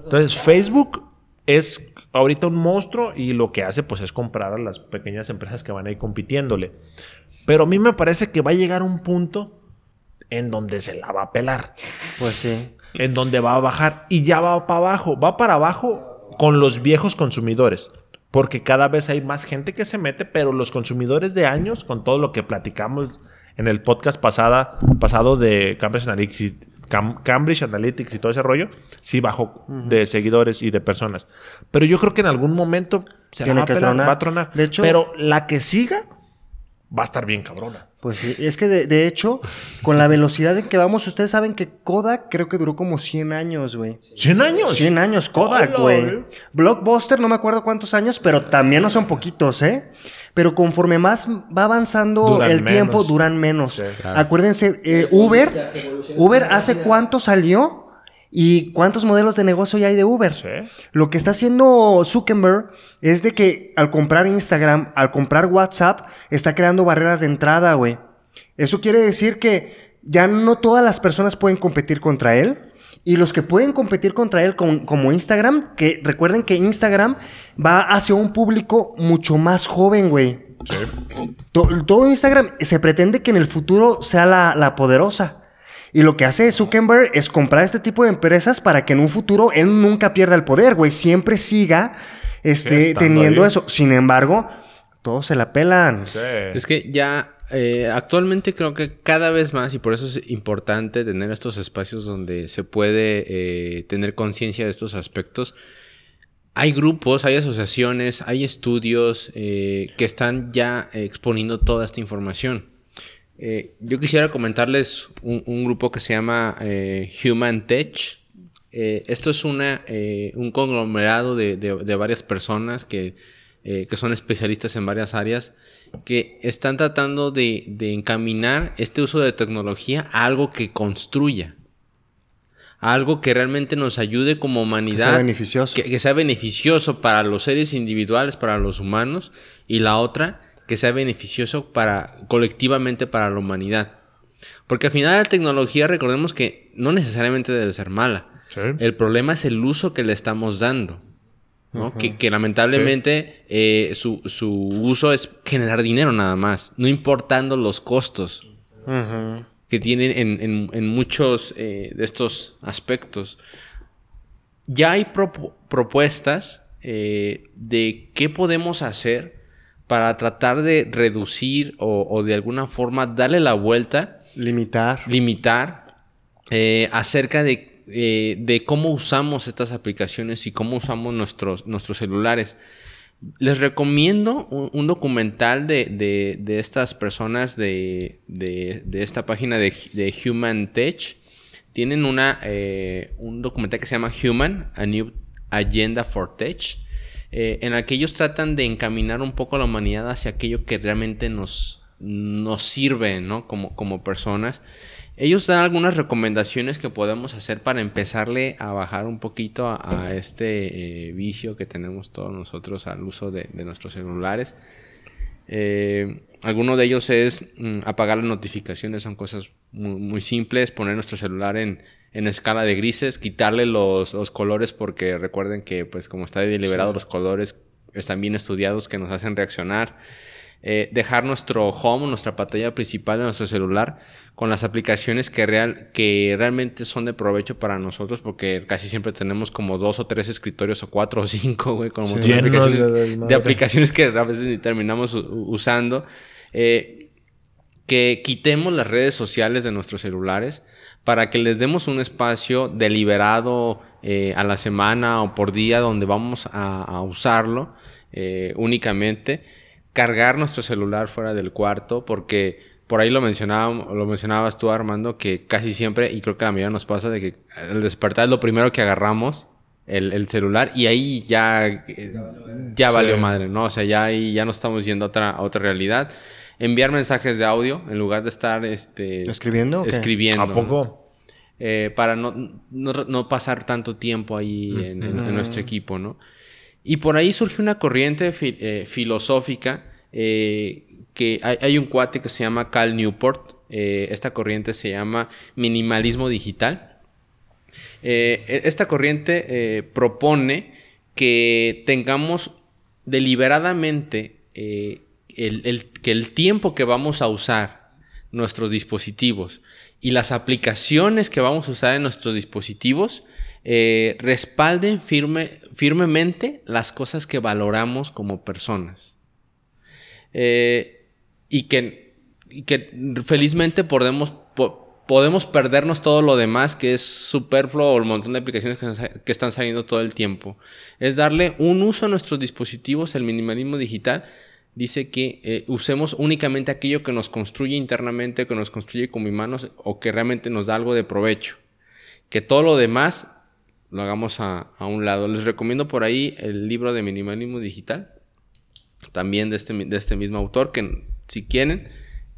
S3: Entonces, Facebook es ahorita un monstruo y lo que hace pues es comprar a las pequeñas empresas que van a ir compitiéndole. Pero a mí me parece que va a llegar un punto en donde se la va a pelar,
S1: Pues sí.
S3: en donde va a bajar y ya va para abajo, va para abajo con los viejos consumidores. Porque cada vez hay más gente que se mete, pero los consumidores de años, con todo lo que platicamos en el podcast pasada, pasado de Cambridge Analytics, Cam- Cambridge Analytics y todo ese rollo, sí bajó de seguidores y de personas. Pero yo creo que en algún momento se
S1: Tiene
S3: va a pelar, va a tronar.
S1: De hecho-
S3: pero la que siga va a estar bien cabrona.
S1: Pues sí. Es que de, de hecho, con la velocidad en que vamos, ustedes saben que Kodak creo que duró como 100 años, güey.
S3: ¿100 años?
S1: 100 años, Kodak, güey. Blockbuster, no me acuerdo cuántos años, pero también no son poquitos, ¿eh? Pero conforme más va avanzando
S3: Duran
S1: el tiempo, duran menos.
S3: Sí.
S2: Claro.
S1: Acuérdense, eh, Uber, Uber hace cuánto salió y cuántos modelos de negocio ya hay de Uber.
S3: Sí.
S1: Lo que está haciendo Zuckerberg es de que al comprar Instagram, al comprar WhatsApp, está creando barreras de entrada, güey. Eso quiere decir que ya no todas las personas pueden competir contra él. Y los que pueden competir contra él con- como Instagram, que recuerden que Instagram va hacia un público mucho más joven, güey. To- Todo Instagram se pretende que en el futuro sea la, la poderosa. Y lo que hace Zuckerberg es comprar este tipo de empresas para que en un futuro él nunca pierda el poder, güey. Siempre siga este, teniendo
S3: ahí.
S1: eso. Sin embargo, todos se la pelan.
S2: Es que ya eh, actualmente creo que cada vez más, y por eso es importante tener estos espacios donde se puede eh, tener conciencia de estos aspectos. Hay grupos, hay asociaciones, hay estudios eh, que están ya exponiendo toda esta información. Eh, yo quisiera comentarles un, un grupo que se llama eh, Human Tech. Eh, esto es una, un conglomerado de, de- de varias personas que, que son especialistas en varias áreas que están tratando de, de encaminar este uso de tecnología a algo que construya. A algo que realmente nos ayude como humanidad.
S1: beneficioso.
S2: Que, que sea beneficioso para los seres individuales, para los humanos. Y la otra, que sea beneficioso para colectivamente para la humanidad. Porque al final la tecnología, recordemos que no necesariamente debe ser mala.
S3: Sí.
S2: El problema es el uso que le estamos dando. ¿no? que, que lamentablemente eh, su, su uso es generar dinero nada más, no importando los costos que tienen en, en- en muchos eh, de estos aspectos. Ya hay propu- propuestas eh, de qué podemos hacer para tratar de reducir o, de alguna forma darle la vuelta.
S1: Limitar.
S2: Limitar eh, acerca de, eh, de, cómo usamos estas aplicaciones y cómo usamos nuestros, nuestros celulares. Les recomiendo un, documental de, estas personas de, esta página de, Human Tech. Tienen una, un documental que se llama Human, A New Agenda for Tech, eh, en la que ellos tratan de encaminar un poco a la humanidad hacia aquello que realmente nos, nos sirve, ¿no? Como, como personas. Ellos dan algunas recomendaciones que podemos hacer para empezarle a bajar un poquito a, este eh, vicio que tenemos todos nosotros al uso de, nuestros celulares. Eh, alguno de ellos es mm, apagar las notificaciones, son cosas muy simples, poner nuestro celular en, en escala de grises, quitarle los, colores porque recuerden que pues como está deliberado los colores están bien estudiados que nos hacen reaccionar. Eh, dejar nuestro home, nuestra pantalla principal de nuestro celular con las aplicaciones que, real, que realmente son de provecho para nosotros porque casi siempre tenemos como dos o tres escritorios o cuatro o cinco, güey, como de, aplicaciones, de, aplicaciones, que a veces ni terminamos usando. Eh, que quitemos las redes sociales de nuestros celulares para que les demos un espacio deliberado eh, a la semana o por día donde vamos a, usarlo eh, únicamente. Cargar nuestro celular fuera del cuarto porque por ahí lo, mencionaba, lo mencionabas tú Armando que casi siempre, y creo que a la mayoría nos pasa, de que el despertar es lo primero que agarramos. El, celular y ahí ya, eh, ya valió madre, ¿no? O sea, ya ahí ya no estamos yendo a otra, a otra realidad enviar mensajes de audio en lugar de estar este,
S1: escribiendo.
S2: Escribiendo.
S3: ¿A poco?
S2: Eh, para no, pasar tanto tiempo ahí en, nuestro equipo, ¿no? Y por ahí surge una corriente eh, filosófica eh, que hay, un cuate que se llama Cal Newport. esta corriente se llama minimalismo digital. E, esta corriente propone que tengamos deliberadamente que el tiempo que vamos a usar nuestros dispositivos y las aplicaciones que vamos a usar en nuestros dispositivos eh, respalden firme, firmemente las cosas que valoramos como personas. Eh, y, que, que, felizmente podemos, podemos perdernos todo lo demás que es superfluo o el montón de aplicaciones que, están saliendo todo el tiempo. Es darle un uso a nuestros dispositivos, el minimalismo digital, dice que eh, usemos únicamente aquello que nos construye internamente, que nos construye con mis manos o que realmente nos da algo de provecho. Que todo lo demás lo hagamos a, un lado. Les recomiendo por ahí el libro de minimalismo digital, también de este, de este mismo autor, que si quieren,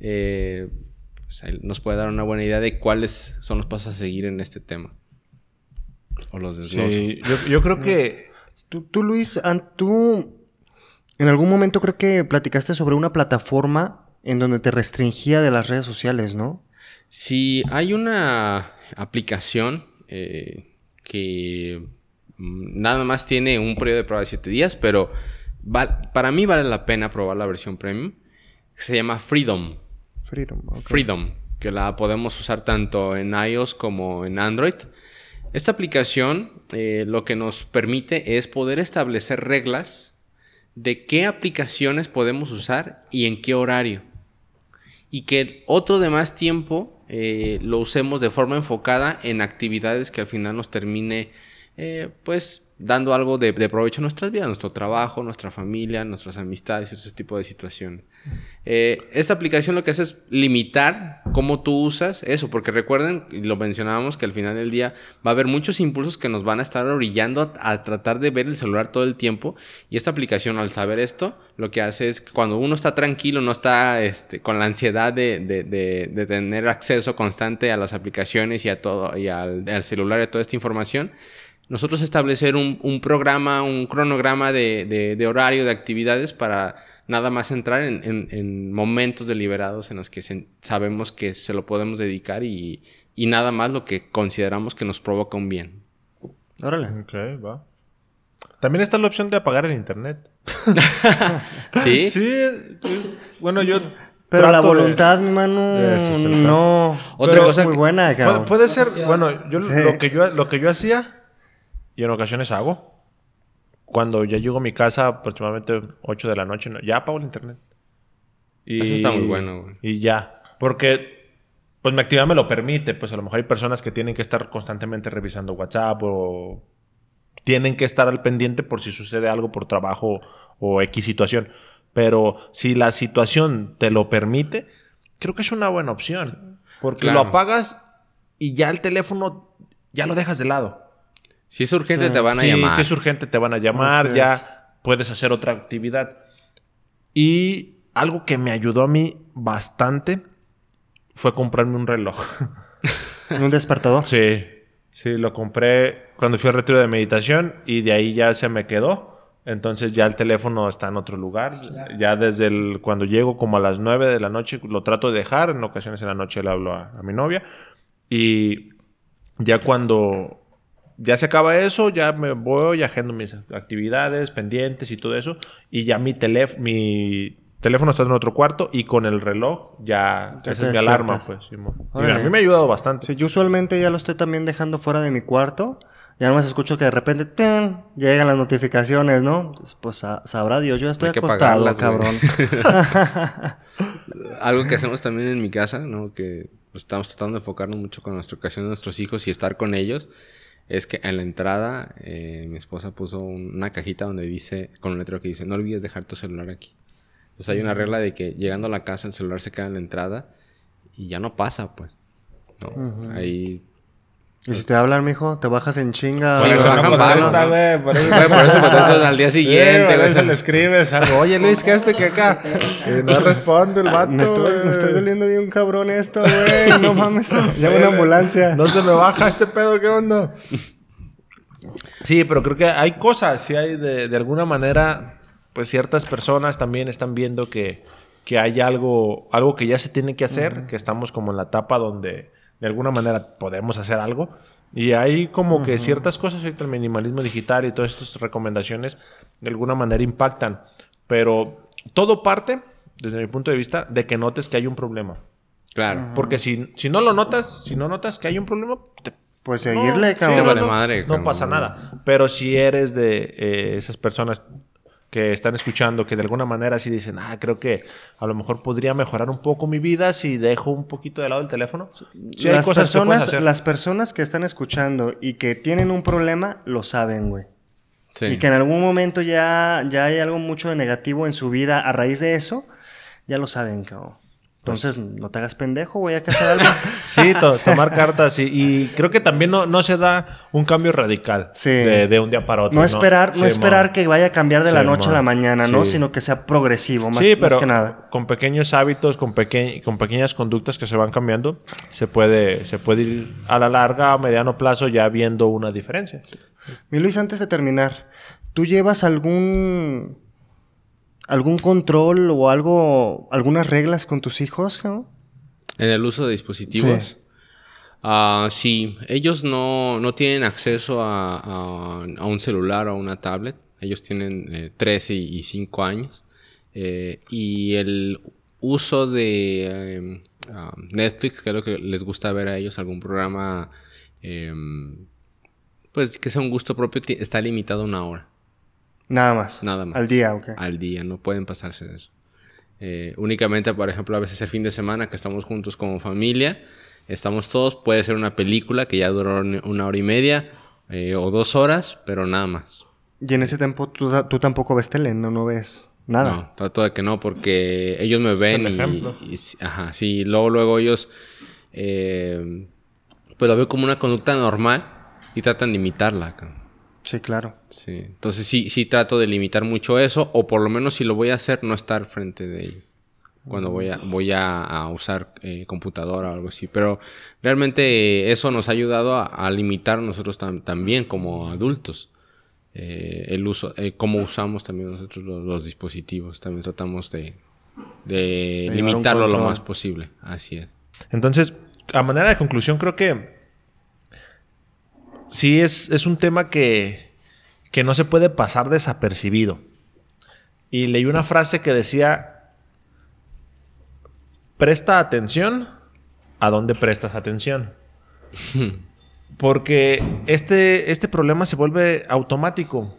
S2: eh, pues nos puede dar una buena idea de cuáles son los pasos a seguir en este tema. O los desgloso.
S3: yo, creo que...
S1: Tú, tú Luis, tú en algún momento creo que platicaste sobre una plataforma en donde te restringía de las redes sociales, ¿no?
S2: Sí, hay una aplicación eh, que mm, nada más tiene un periodo de prueba de 7 días, pero para mí vale la pena probar la versión premium. Se llama Freedom.
S1: Freedom,
S2: Freedom, que la podemos usar tanto en iOS como en Android. Esta aplicación eh, lo que nos permite es poder establecer reglas de qué aplicaciones podemos usar y en qué horario. Y que otro de más tiempo eh, lo usemos de forma enfocada en actividades que al final nos termine, eh, pues, dando algo de, provecho a nuestras vidas, nuestro trabajo, nuestra familia, nuestras amistades, ese tipo de situaciones. Eh, esta aplicación lo que hace es limitar cómo tú usas eso, porque recuerden, lo mencionábamos, que al final del día va a haber muchos impulsos que nos van a estar orillando a, tratar de ver el celular todo el tiempo, y esta aplicación al saber esto, lo que hace es que cuando uno está tranquilo, no está este, con la ansiedad de, de, tener acceso constante a las aplicaciones y, a todo, y al, al celular y a toda esta información, nosotros establecer un, programa, un cronograma de, horario, de actividades para nada más entrar en, momentos deliberados en los que sabemos que se lo podemos dedicar y, nada más lo que consideramos que nos provoca un bien.
S3: Órale. Ok, va. También está la opción de apagar el internet.
S2: ¿Sí?
S3: sí. Bueno, yo
S1: pero la voluntad, mi mano, no.
S2: Otra cosa
S1: es muy buena,
S3: cabrón. Puede, ser, bueno, yo, lo, que yo lo que yo hacía y en ocasiones hago. cuando ya llego a mi casa, aproximadamente 8 de la noche, ¿no? ya apago el internet. Y,
S2: Eso está muy bueno, güey.
S3: Y ya. Porque, pues mi actividad me lo permite. Pues a lo mejor hay personas que tienen que estar constantemente revisando WhatsApp o tienen que estar al pendiente por si sucede algo por trabajo o X situación. Pero si la situación te lo permite, creo que es una buena opción. Porque
S2: Claro.
S3: lo apagas y ya el teléfono ya lo dejas de lado.
S2: Si es urgente,
S1: Sí.
S2: te van a
S3: Sí,
S2: llamar.
S3: Si es urgente, te van a llamar,
S1: Así
S3: ya puedes hacer otra actividad. Y algo que me ayudó a mí bastante fue comprarme un reloj.
S1: Un despertador.
S3: Sí, sí, lo compré cuando fui al retiro de meditación y de ahí ya se me quedó. Entonces ya el teléfono está en otro lugar. Ya desde el, cuando llego como a las 9 de la noche lo trato de dejar. En ocasiones en la noche le hablo a, a mi novia. Y ya cuando ya se acaba eso, ya me voy agendo mis actividades, pendientes y todo eso. Y ya mi, teléf- mi teléfono está en otro cuarto y con el reloj ya...
S1: Ya
S3: esa es mi alarma, pues. A mí me ha ayudado bastante.
S1: Sí, yo usualmente ya lo estoy también dejando fuera de mi cuarto. Ya nomás escucho que de repente llegan las notificaciones, ¿no? Pues sa- sabrá Dios, yo estoy acostado, cabrón.
S2: Algo que hacemos también en mi casa, ¿no? Que pues, estamos tratando de enfocarnos mucho con nuestra educación de nuestros hijos y estar con ellos. Es que en la entrada eh, mi esposa puso un- una cajita donde dice, con un letrero que dice, no olvides dejar tu celular aquí. Entonces hay una regla de que llegando a la casa el celular se queda en la entrada y ya no pasa, pues. ¿no? Ahí...
S1: y si te hablan, mijo, te bajas en chinga.
S2: Sí, bajan
S1: a-
S2: varios,
S3: contesta,
S2: ¿no?
S3: güey, por eso-
S2: Güey, por eso contestas al día siguiente,
S3: Sí, por
S2: güey.
S3: eso le escribes algo. Oye, Luis, ¿qué este que acá? No responde el vato,
S1: Me estoy, me estoy doliendo bien cabrón esto, güey. No mames. Llama una ambulancia.
S3: No se me baja este pedo, ¿qué onda? Sí, pero creo que hay cosas, sí hay de, de alguna manera, pues ciertas personas también están viendo que, que hay algo, algo que ya se tiene que hacer, que estamos como en la etapa donde de alguna manera podemos hacer algo. Y hay como que ciertas cosas, ahorita el minimalismo digital y todas estas recomendaciones de alguna manera impactan. Pero todo parte, desde mi punto de vista, de que notes que hay un problema.
S2: Claro.
S3: Porque si, si no lo notas, si no notas que hay un problema, te
S1: Pues seguirle,
S3: no,
S1: cabrón.
S3: Sí, no,
S2: madre,
S3: No pasa nada. Pero si eres de eh, esas personas que están escuchando que de alguna manera sí dicen, ah, creo que a lo mejor podría mejorar un poco mi vida si dejo un poquito de lado el teléfono. Sí, hay
S1: las,
S3: cosas que
S1: personas,
S3: hacer.
S1: las personas que están escuchando y que tienen un problema, lo saben, güey.
S2: Sí.
S1: Y que en algún momento ya, ya hay algo mucho de negativo en su vida a raíz de eso, ya lo saben, cabrón. Entonces, no te hagas pendejo, güey, hay que hacer algo.
S3: Sí, to- tomar cartas y, y creo que también no, no se da un cambio radical
S1: Sí.
S3: de, de un día para otro.
S1: No esperar, no
S3: Sí,
S1: esperar que vaya a cambiar de la noche a la mañana, ¿no? Sino que sea progresivo, más,
S3: sí,
S1: más
S3: pero
S1: que nada.
S3: con pequeños hábitos, con, peque- con pequeñas conductas que se van cambiando, se puede, se puede ir a la larga, a mediano plazo, ya viendo una diferencia.
S1: Mi Luis, antes de terminar, ¿tú llevas algún algún control o algo, algunas reglas con tus hijos, cabrón?
S2: En el uso de dispositivos.
S1: Sí.
S2: Ah, sí, ellos no, no tienen acceso a, a- a un celular o a una tablet. Ellos tienen eh, 13 y 5 años. Eh, y el uso de eh, ah, Netflix, que es lo que les gusta ver a ellos, algún programa, eh, pues que sea un gusto propio, está limitado a una hora
S1: Nada más.
S2: Nada más.
S1: Al día, ok.
S2: al día, no pueden pasarse de eso. Eh, únicamente, por ejemplo, a veces el fin de semana que estamos juntos como familia, estamos todos, puede ser una película que ya duró un- una hora y media eh, o dos horas, pero nada más.
S1: Y en ese tiempo tú, tú tampoco ves tele, no, no ves nada.
S2: No, trato de que no, porque ellos me ven y,
S3: ejemplo.
S2: y sí, ajá, sí, luego, luego ellos, eh, pues lo ven como una conducta normal y tratan de imitarla.
S1: Sí, claro.
S2: Sí, entonces sí, sí trato de limitar mucho eso, o por lo menos si lo voy a hacer, no estar frente de ellos. Cuando voy a, voy a, a usar eh, computadora o algo así. Pero realmente eh, eso nos ha ayudado a, a limitar nosotros tam- también como adultos. Eh, el uso, eh, cómo usamos también nosotros los, los dispositivos. También tratamos de, limitarlo lo más posible. Así es.
S3: Entonces, a manera de conclusión, creo que sí es, es un tema que, que no se puede pasar desapercibido. Y leí una frase que decía, presta atención a dónde prestas atención. Porque este, este problema se vuelve automático.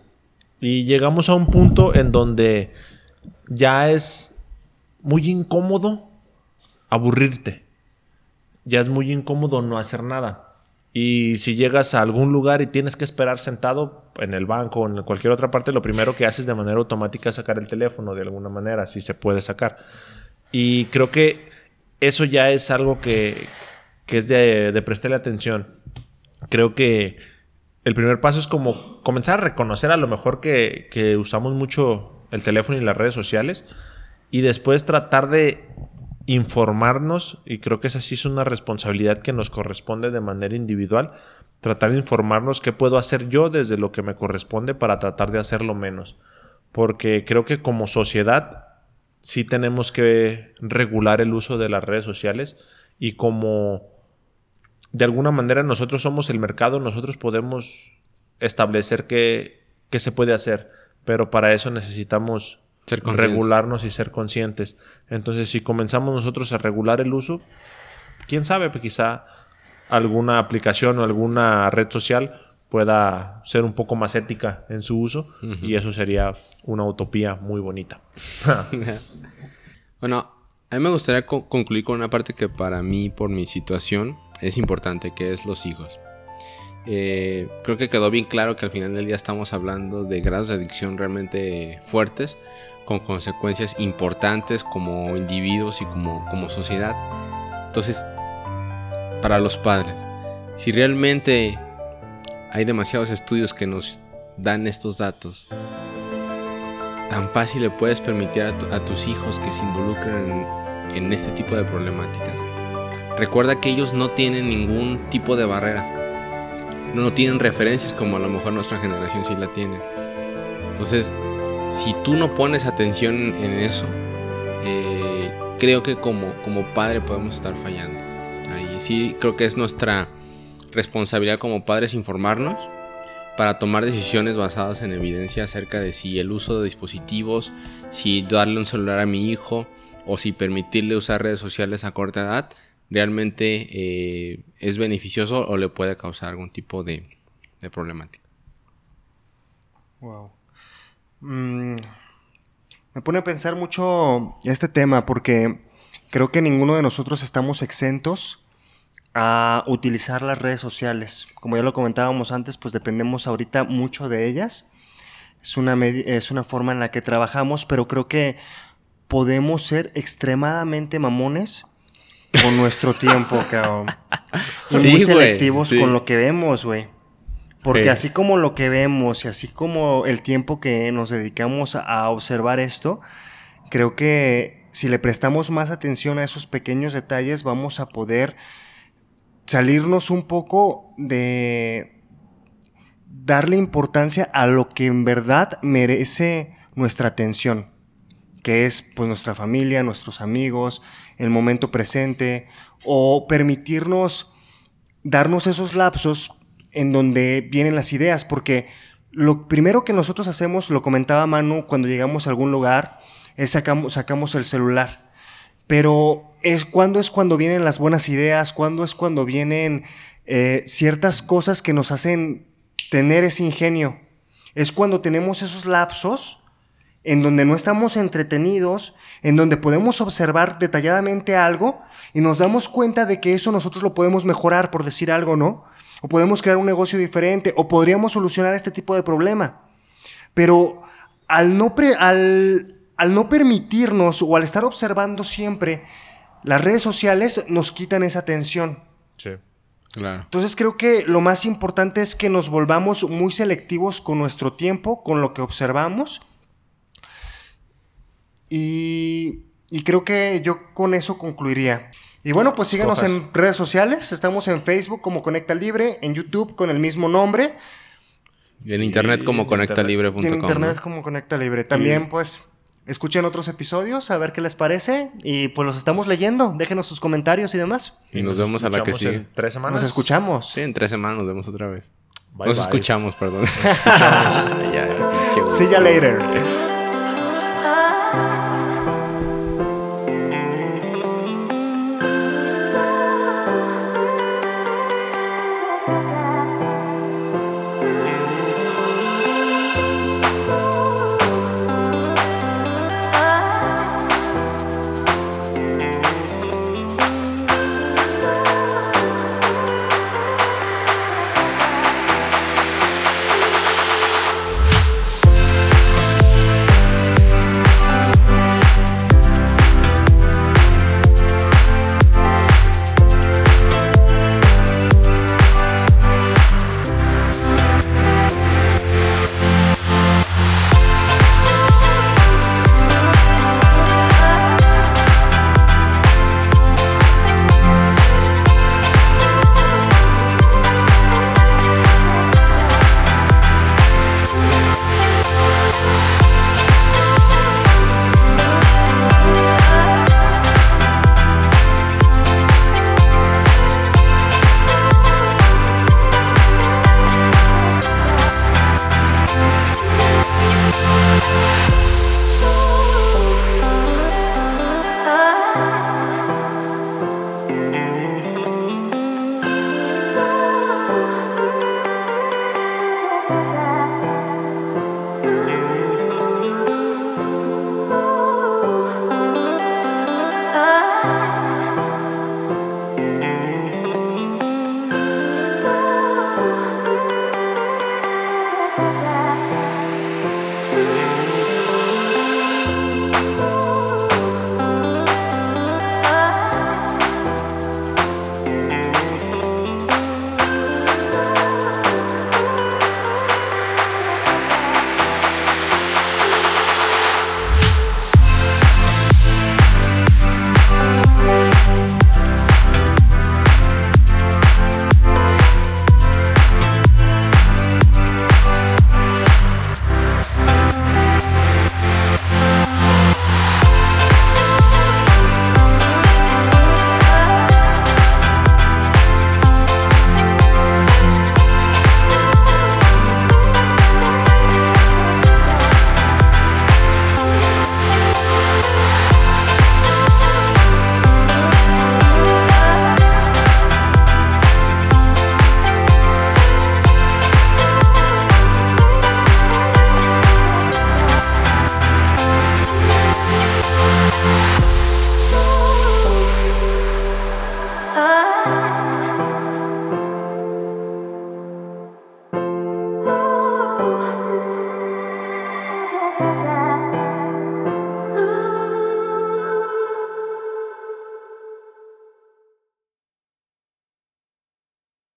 S3: Y llegamos a un punto en donde ya es muy incómodo aburrirte. Ya es muy incómodo no hacer nada. Y si llegas a algún lugar y tienes que esperar sentado en el banco o en cualquier otra parte, lo primero que haces de manera automática es sacar el teléfono de alguna manera, si se puede sacar. Y creo que eso ya es algo que, que es de, de prestarle atención. Creo que el primer paso es como comenzar a reconocer a lo mejor que, que usamos mucho el teléfono y las redes sociales y después tratar de informarnos, y creo que esa sí es una responsabilidad que nos corresponde de manera individual, tratar de informarnos qué puedo hacer yo desde lo que me corresponde para tratar de hacerlo menos. Porque creo que como sociedad sí tenemos que regular el uso de las redes sociales y como de alguna manera nosotros somos el mercado, nosotros podemos establecer qué, qué se puede hacer, pero para eso necesitamos
S2: Ser
S3: regularnos y ser conscientes. Entonces, si comenzamos nosotros a regular el uso, quién sabe, pues quizá alguna aplicación o alguna red social pueda ser un poco más ética en su uso y eso sería una utopía muy bonita.
S2: Bueno, a mí me gustaría co- concluir con una parte que para mí, por mi situación, es importante, que es los hijos. Eh, creo que quedó bien claro que al final del día estamos hablando de grados de adicción realmente fuertes, con consecuencias importantes como individuos y como, como sociedad. Entonces, para los padres, si realmente hay demasiados estudios que nos dan estos datos, tan fácil le puedes permitir a, tu- a tus hijos que se involucren en, en este tipo de problemáticas. Recuerda que ellos no tienen ningún tipo de barrera. No tienen referencias como a lo mejor nuestra generación sí la tiene. Entonces, si tú no pones atención en eso, eh, creo que como, como padre podemos estar fallando. Ahí sí creo que es nuestra responsabilidad como padres informarnos para tomar decisiones basadas en evidencia acerca de si el uso de dispositivos, si darle un celular a mi hijo o si permitirle usar redes sociales a corta edad realmente eh, es beneficioso o le puede causar algún tipo de, de problemática.
S1: Wow. Mm, me pone a pensar mucho este tema porque creo que ninguno de nosotros estamos exentos a utilizar las redes sociales. Como ya lo comentábamos antes, pues dependemos ahorita mucho de ellas. Es una, es una forma en la que trabajamos, pero creo que podemos ser extremadamente mamones con nuestro tiempo, cabrón.
S2: Sí,
S1: muy selectivos
S2: sí.
S1: con lo que vemos, güey. Porque
S3: Sí.
S1: así como lo que vemos y así como el tiempo que nos dedicamos a- a observar esto, creo que si le prestamos más atención a esos pequeños detalles, vamos a poder salirnos un poco de darle importancia a lo que en verdad merece nuestra atención, que es pues nuestra familia, nuestros amigos, el momento presente, o permitirnos darnos esos lapsos en donde vienen las ideas, porque lo primero que nosotros hacemos, lo comentaba Manu, cuando llegamos a algún lugar, es sacamos, sacamos el celular. Pero es cuando es cuando vienen las buenas ideas, cuando es cuando vienen eh, ciertas cosas que nos hacen tener ese ingenio. Es cuando tenemos esos lapsos en donde no estamos entretenidos, en donde podemos observar detalladamente algo y nos damos cuenta de que eso nosotros lo podemos mejorar, por decir algo, ¿no? O podemos crear un negocio diferente, o podríamos solucionar este tipo de problema. Pero al no, pre- al, al no permitirnos o al estar observando siempre las redes sociales, nos quitan esa atención.
S3: Sí.
S2: Claro.
S1: Entonces creo que lo más importante es que nos volvamos muy selectivos con nuestro tiempo, con lo que observamos. Y, y creo que yo con eso concluiría. Y bueno, pues síganos en redes sociales. Estamos en Facebook como Conecta Libre, en YouTube con el mismo nombre,
S2: Y en internet
S3: Y
S2: como conectalibre.com.
S1: y en internet
S2: ¿no?
S1: como Conecta Libre. También pues escuchen otros episodios, a ver qué les parece. Y pues los estamos leyendo. Déjenos sus comentarios y demás.
S2: Y nos vemos a la que
S3: escuchamos
S2: sigue.
S3: en tres semanas.
S1: Nos escuchamos.
S2: Sí, en tres semanas nos vemos otra vez.
S3: Bye,
S2: nos
S3: bye.
S2: escuchamos, perdón. Ya, ya, pinche güey.
S1: See ya later.